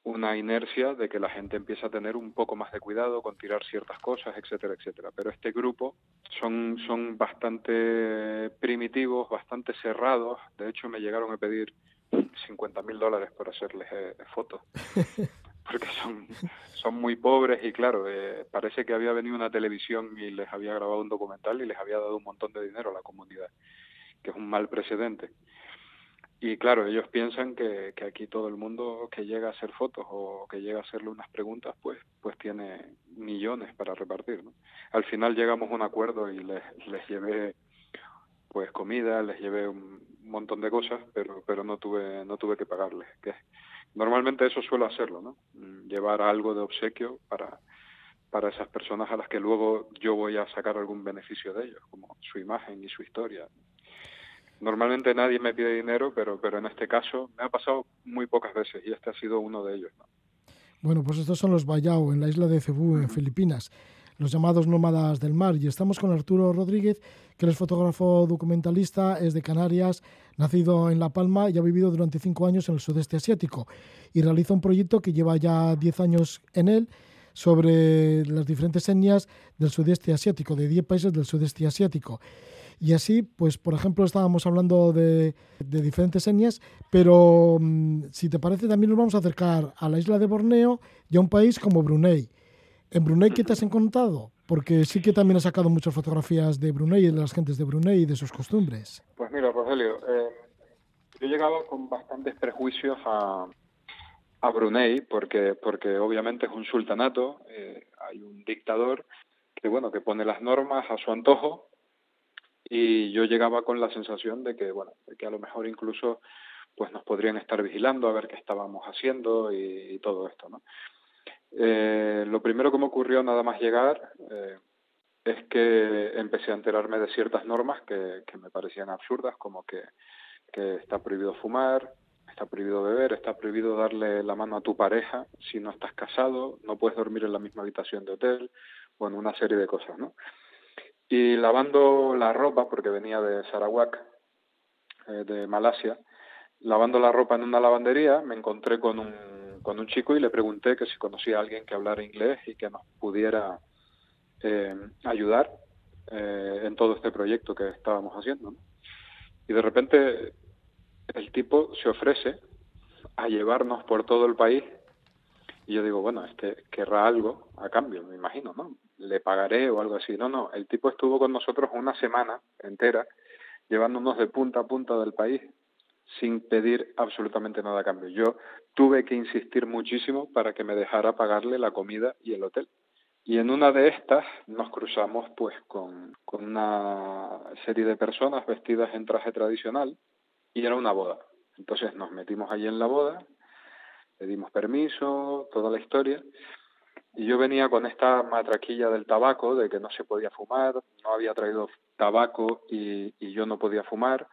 una inercia de que la gente empieza a tener un poco más de cuidado con tirar ciertas cosas, etcétera, etcétera. Pero este grupo son, son bastante primitivos, bastante cerrados. De hecho, me llegaron a pedir 50 mil dólares por hacerles eh, fotos. porque son, son muy pobres y claro, eh, parece que había venido una televisión y les había grabado un documental y les había dado un montón de dinero a la comunidad, que es un mal precedente. Y claro, ellos piensan que, que aquí todo el mundo que llega a hacer fotos o que llega a hacerle unas preguntas, pues, pues tiene millones para repartir. ¿no? Al final llegamos a un acuerdo y les, les llevé pues comida, les llevé un montón de cosas, pero pero no tuve no tuve que pagarles. Que normalmente eso suelo hacerlo, ¿no? Mm, Llevar algo de obsequio para para esas personas a las que luego yo voy a sacar algún beneficio de ellos, como su imagen y su historia. Normalmente nadie me pide dinero, pero pero en este caso me ha pasado muy pocas veces y este ha sido uno de ellos. ¿no? Bueno, pues estos son los Bayao, en la isla de Cebú, en Filipinas, los llamados nómadas del mar. Y estamos con Arturo Rodríguez, que es fotógrafo documentalista, es de Canarias, nacido en La Palma y ha vivido durante cinco años en el sudeste asiático. Y realiza un proyecto que lleva ya diez años en él sobre las diferentes etnias del sudeste asiático, de 10 países del sudeste asiático. Y así, pues, por ejemplo, estábamos hablando de, de diferentes etnias, pero mm, si te parece, también nos vamos a acercar a la isla de Borneo y a un país como Brunei. ¿En Brunei qué te has encontrado? Porque sí que también has sacado muchas fotografías de Brunei y de las gentes de Brunei y de sus costumbres. Pues mira, Rogelio, eh, yo llegaba con bastantes prejuicios a, a Brunei porque porque obviamente es un sultanato, eh, hay un dictador que bueno que pone las normas a su antojo y yo llegaba con la sensación de que bueno de que a lo mejor incluso pues nos podrían estar vigilando a ver qué estábamos haciendo y, todo esto, ¿no? Eh, lo primero que me ocurrió nada más llegar eh, es que empecé a enterarme de ciertas normas que, que me parecían absurdas, como que, que está prohibido fumar, está prohibido beber, está prohibido darle la mano a tu pareja si no estás casado, no puedes dormir en la misma habitación de hotel, bueno, una serie de cosas, ¿no? Y lavando la ropa, porque venía de Sarawak, eh, de Malasia, lavando la ropa en una lavandería, me encontré con un, con un chico y le pregunté que si conocía a alguien que hablara inglés y que nos pudiera eh, ayudar eh, en todo este proyecto que estábamos haciendo. Y de repente el tipo se ofrece a llevarnos por todo el país y yo digo, bueno, este querrá algo a cambio, me imagino, ¿no? Le pagaré o algo así. No, no, el tipo estuvo con nosotros una semana entera llevándonos de punta a punta del país sin pedir absolutamente nada a cambio. Yo tuve que insistir muchísimo para que me dejara pagarle la comida y el hotel. Y en una de estas nos cruzamos pues con, con una serie de personas vestidas en traje tradicional y era una boda. Entonces nos metimos allí en la boda, pedimos permiso, toda la historia. Y yo venía con esta matraquilla del tabaco, de que no se podía fumar, no había traído tabaco y, yo no podía fumar.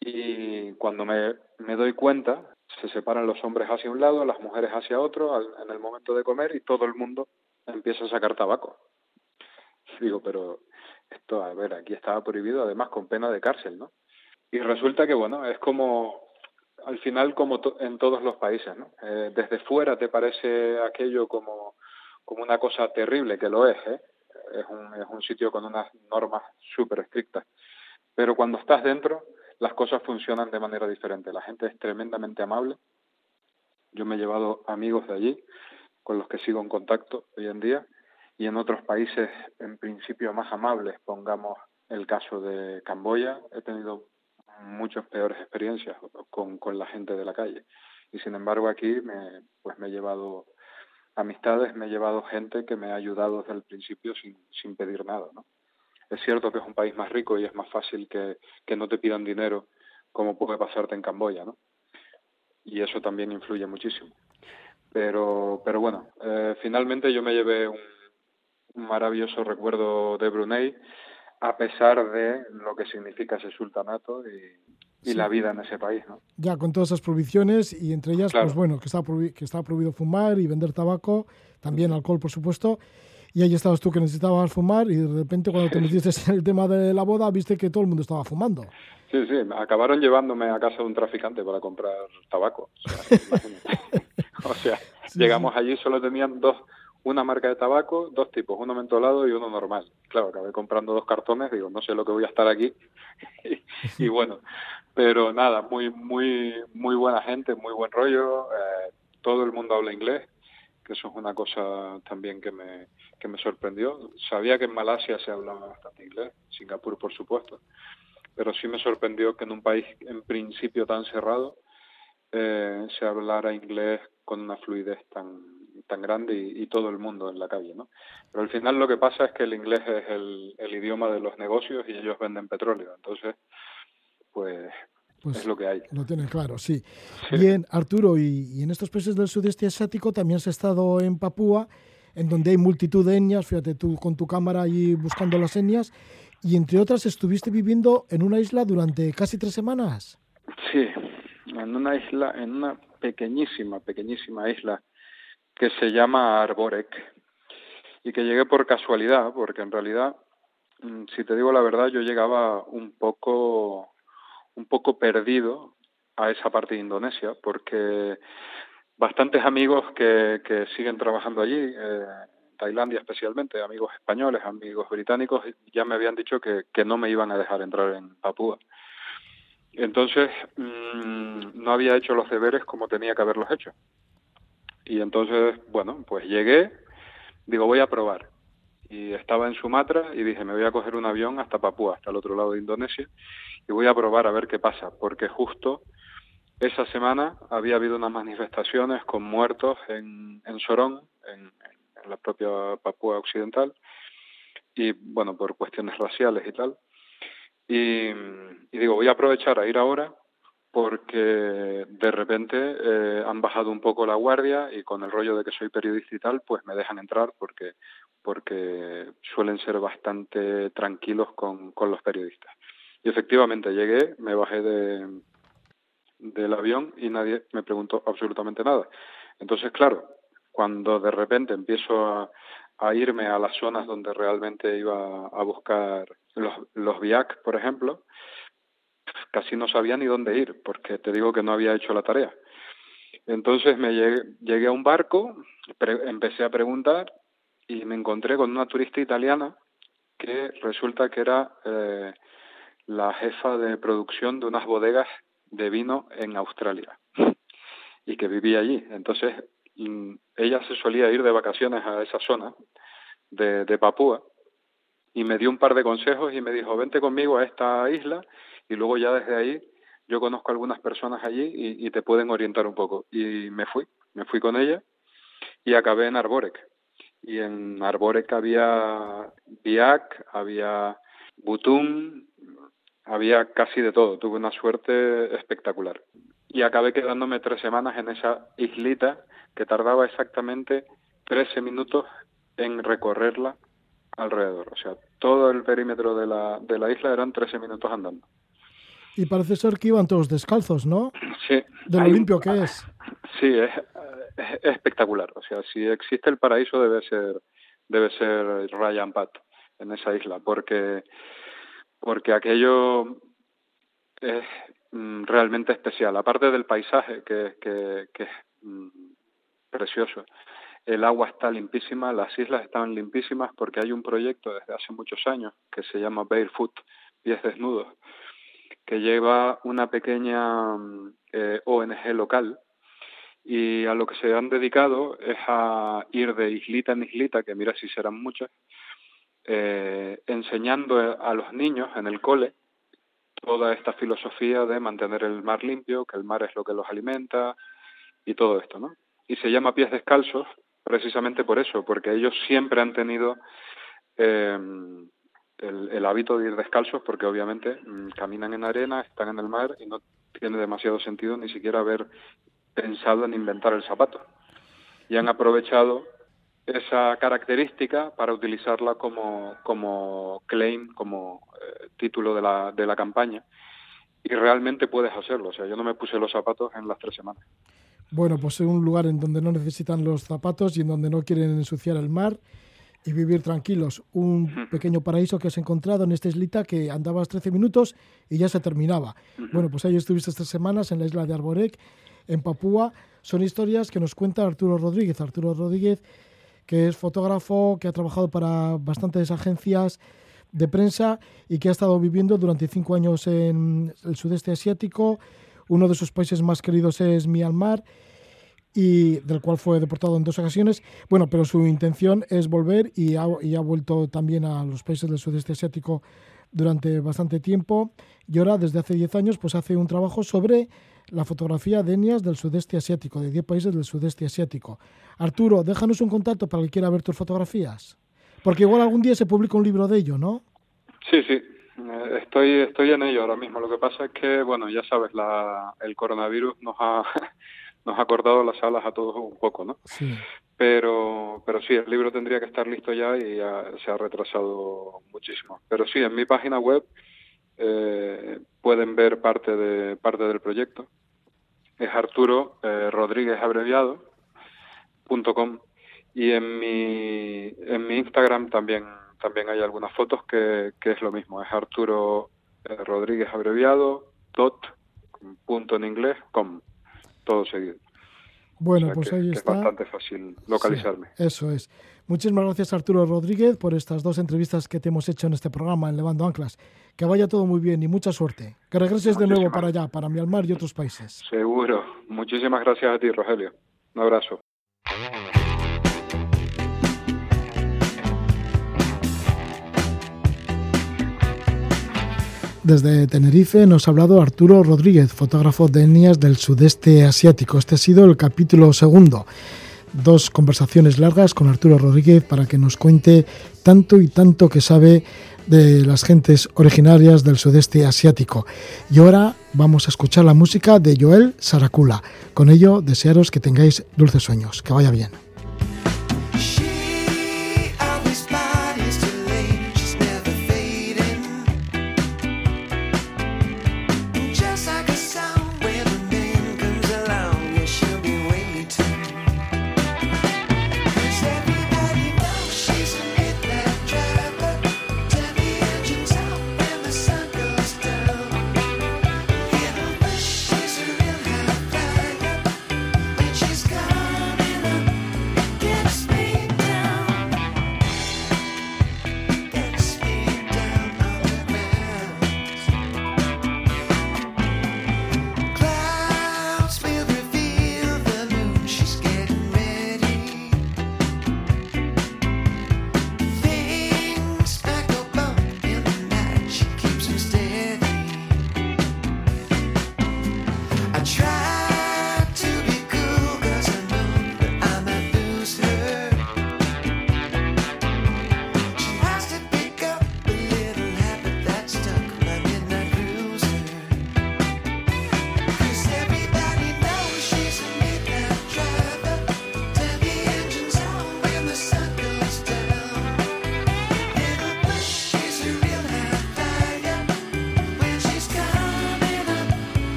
Y cuando me, me doy cuenta, se separan los hombres hacia un lado, las mujeres hacia otro, en el momento de comer, y todo el mundo empieza a sacar tabaco. Digo, pero esto, a ver, aquí estaba prohibido, además con pena de cárcel, ¿no? Y resulta que, bueno, es como, al final, como to- en todos los países, ¿no? Eh, desde fuera te parece aquello como, una cosa terrible, que lo es, ¿eh? Es un, es un sitio con unas normas súper estrictas. Pero cuando estás dentro, las cosas funcionan de manera diferente. La gente es tremendamente amable. Yo me he llevado amigos de allí, con los que sigo en contacto hoy en día, y en otros países, en principio, más amables. Pongamos el caso de Camboya, he tenido muchas peores experiencias con, con la gente de la calle. Y sin embargo aquí me, pues me he llevado amistades, me he llevado gente que me ha ayudado desde el principio sin, sin pedir nada, ¿no? Es cierto que es un país más rico y es más fácil que, que no te pidan dinero como puede pasarte en Camboya, ¿no? Y eso también influye muchísimo. Pero, pero bueno, eh, finalmente yo me llevé un, un maravilloso recuerdo de Brunei, a pesar de lo que significa ese sultanato y, y Sí. la vida en ese país, ¿no? Ya con todas esas prohibiciones y entre ellas, Claro. pues bueno, que estaba, prohibi- que prohibido fumar y vender tabaco, también alcohol, por supuesto. Y ahí estabas tú que necesitabas fumar y de repente cuando te metiste en el tema de la boda viste que todo el mundo estaba fumando. Sí, sí, acabaron llevándome a casa de un traficante para comprar tabaco. O sea. O sea, llegamos allí, solo tenían dos, una marca de tabaco, dos tipos, uno mentolado y uno normal. Claro, acabé comprando dos cartones, digo, no sé lo que voy a estar aquí. y, bueno, pero nada, muy, muy, muy buena gente, muy buen rollo, eh, todo el mundo habla inglés. que eso es una cosa también que me, que me sorprendió. Sabía que en Malasia se hablaba bastante inglés, Singapur por supuesto, pero sí me sorprendió que en un país en principio tan cerrado eh, se hablara inglés con una fluidez tan, tan grande y, y todo el mundo en la calle, ¿no? Pero al final lo que pasa es que el inglés es el, el idioma de los negocios y ellos venden petróleo, entonces, pues, Pues es lo que hay. Lo tienen claro, sí. Bien, Arturo, y, y en estos países del sudeste asiático también has estado en Papúa, en donde hay multitud de etnias, fíjate tú con tu cámara allí buscando las etnias, y entre otras estuviste viviendo en una isla durante casi tres semanas. Sí, en una isla, en una pequeñísima, pequeñísima isla que se llama Arborek y que llegué por casualidad, porque en realidad, mm, si te digo la verdad, yo llegaba un poco, un poco perdido a esa parte de Indonesia, porque bastantes amigos que, que siguen trabajando allí, eh, Tailandia especialmente, amigos españoles, amigos británicos, ya me habían dicho que, que no me iban a dejar entrar en Papúa. Entonces, mmm, no había hecho los deberes como tenía que haberlos hecho. Y entonces, bueno, pues llegué, digo, voy a probar. Y estaba en Sumatra y dije, me voy a coger un avión hasta Papúa, hasta el otro lado de Indonesia, y voy a probar a ver qué pasa, porque justo esa semana había habido unas manifestaciones con muertos en, en Sorón, en, la propia Papúa Occidental, y bueno, por cuestiones raciales y tal. Y, y digo, voy a aprovechar a ir ahora porque de repente eh, han bajado un poco la guardia y con el rollo de que soy periodista y tal, pues me dejan entrar porque porque suelen ser bastante tranquilos con, con los periodistas. Y efectivamente llegué, me bajé de, del avión y nadie me preguntó absolutamente nada. Entonces, claro, cuando de repente empiezo a, a irme a las zonas donde realmente iba a buscar los, los VIAC, por ejemplo, casi no sabía ni dónde ir, porque te digo que no había hecho la tarea. Entonces me llegué, llegué a un barco, empecé a preguntar y me encontré con una turista italiana que resulta que era eh, la jefa de producción de unas bodegas de vino en Australia y que vivía allí. Entonces mm, ella se solía ir de vacaciones a esa zona de, de Papúa y me dio un par de consejos y me dijo, vente conmigo a esta isla y luego ya desde ahí yo conozco algunas personas allí y, te pueden orientar un poco. Y me fui, me fui con ella y acabé en Arborek. Y en Arborek había Biak, había Butum, había casi de todo. Tuve una suerte espectacular. Y acabé quedándome tres semanas en esa islita que tardaba exactamente 13 minutos en recorrerla alrededor. O sea, todo el perímetro de la, de la isla eran 13 minutos andando. Y parece ser que iban todos descalzos, ¿no? Sí. De lo hay- limpio que es. Sí, es, es espectacular. O sea, si existe el paraíso debe ser debe ser Ryan Pat en esa isla, porque porque aquello es mm, realmente especial. Aparte del paisaje que, que, que es mm, precioso, el agua está limpísima, las islas están limpísimas porque hay un proyecto desde hace muchos años que se llama Barefoot, pies desnudos, que lleva una pequeña mm, eh, ONG local y a lo que se han dedicado es a ir de islita en islita, que mira si serán muchas, eh, enseñando a los niños en el cole toda esta filosofía de mantener el mar limpio, que el mar es lo que los alimenta y todo esto, ¿no? Y se llama pies descalzos precisamente por eso, porque ellos siempre han tenido eh, el, el hábito de ir descalzos, porque obviamente mm, caminan en arena, están en el mar y no tiene demasiado sentido ni siquiera haber pensado en inventar el zapato. Y han aprovechado esa característica para utilizarla como, como claim, como eh, título de la, de la campaña. Y realmente puedes hacerlo. O sea, yo no me puse los zapatos en las tres semanas. Bueno, pues es un lugar en donde no necesitan los zapatos y en donde no quieren ensuciar el mar y vivir tranquilos. Un pequeño paraíso que has encontrado en esta islita que andabas 13 minutos y ya se terminaba. Bueno, pues ahí estuviste tres semanas en la isla de Arborek, en Papúa. Son historias que nos cuenta Arturo Rodríguez. Arturo Rodríguez, que es fotógrafo, que ha trabajado para bastantes agencias de prensa y que ha estado viviendo durante cinco años en el sudeste asiático. Uno de sus países más queridos es Myanmar. Y del cual fue deportado en dos ocasiones. Bueno, pero su intención es volver y ha, y ha vuelto también a los países del sudeste asiático durante bastante tiempo y ahora desde hace 10 años pues hace un trabajo sobre la fotografía de etnias del sudeste asiático, de 10 países del sudeste asiático. Arturo, déjanos un contacto para el que quiera ver tus fotografías. Porque igual algún día se publica un libro de ello, ¿no? Sí, sí. Eh, Estoy, estoy en ello ahora mismo. Lo que pasa es que, bueno, ya sabes, la, el coronavirus nos ha, nos ha cortado las alas a todos un poco, ¿no? Sí. Pero, pero sí, el libro tendría que estar listo ya y ya se ha retrasado muchísimo. Pero sí, en mi página web eh, pueden ver parte de parte del proyecto. Es Arturo eh, Rodríguez abreviado punto com y en mi en mi Instagram también también hay algunas fotos que, que es lo mismo. Es Arturo eh, Rodríguez abreviado dot punto en inglés com todo seguido. Bueno, O sea pues que- ahí que está. Es bastante fácil localizarme. Sí, eso es. Muchísimas gracias Arturo Rodríguez por estas dos entrevistas que te hemos hecho en este programa en Levando Anclas. Que vaya todo muy bien y mucha suerte. Que regreses de nuevo para allá, para Myanmar y otros países. Seguro. Muchísimas gracias a ti, Rogelio. Un abrazo. Desde Tenerife nos ha hablado Arturo Rodríguez, fotógrafo de etnias del sudeste asiático. Este ha sido el capítulo segundo. Dos conversaciones largas con Arturo Rodríguez para que nos cuente tanto y tanto que sabe de las gentes originarias del sudeste asiático. Y ahora vamos a escuchar la música de Joel Saracula. Con ello, desearos que tengáis dulces sueños. Que vaya bien.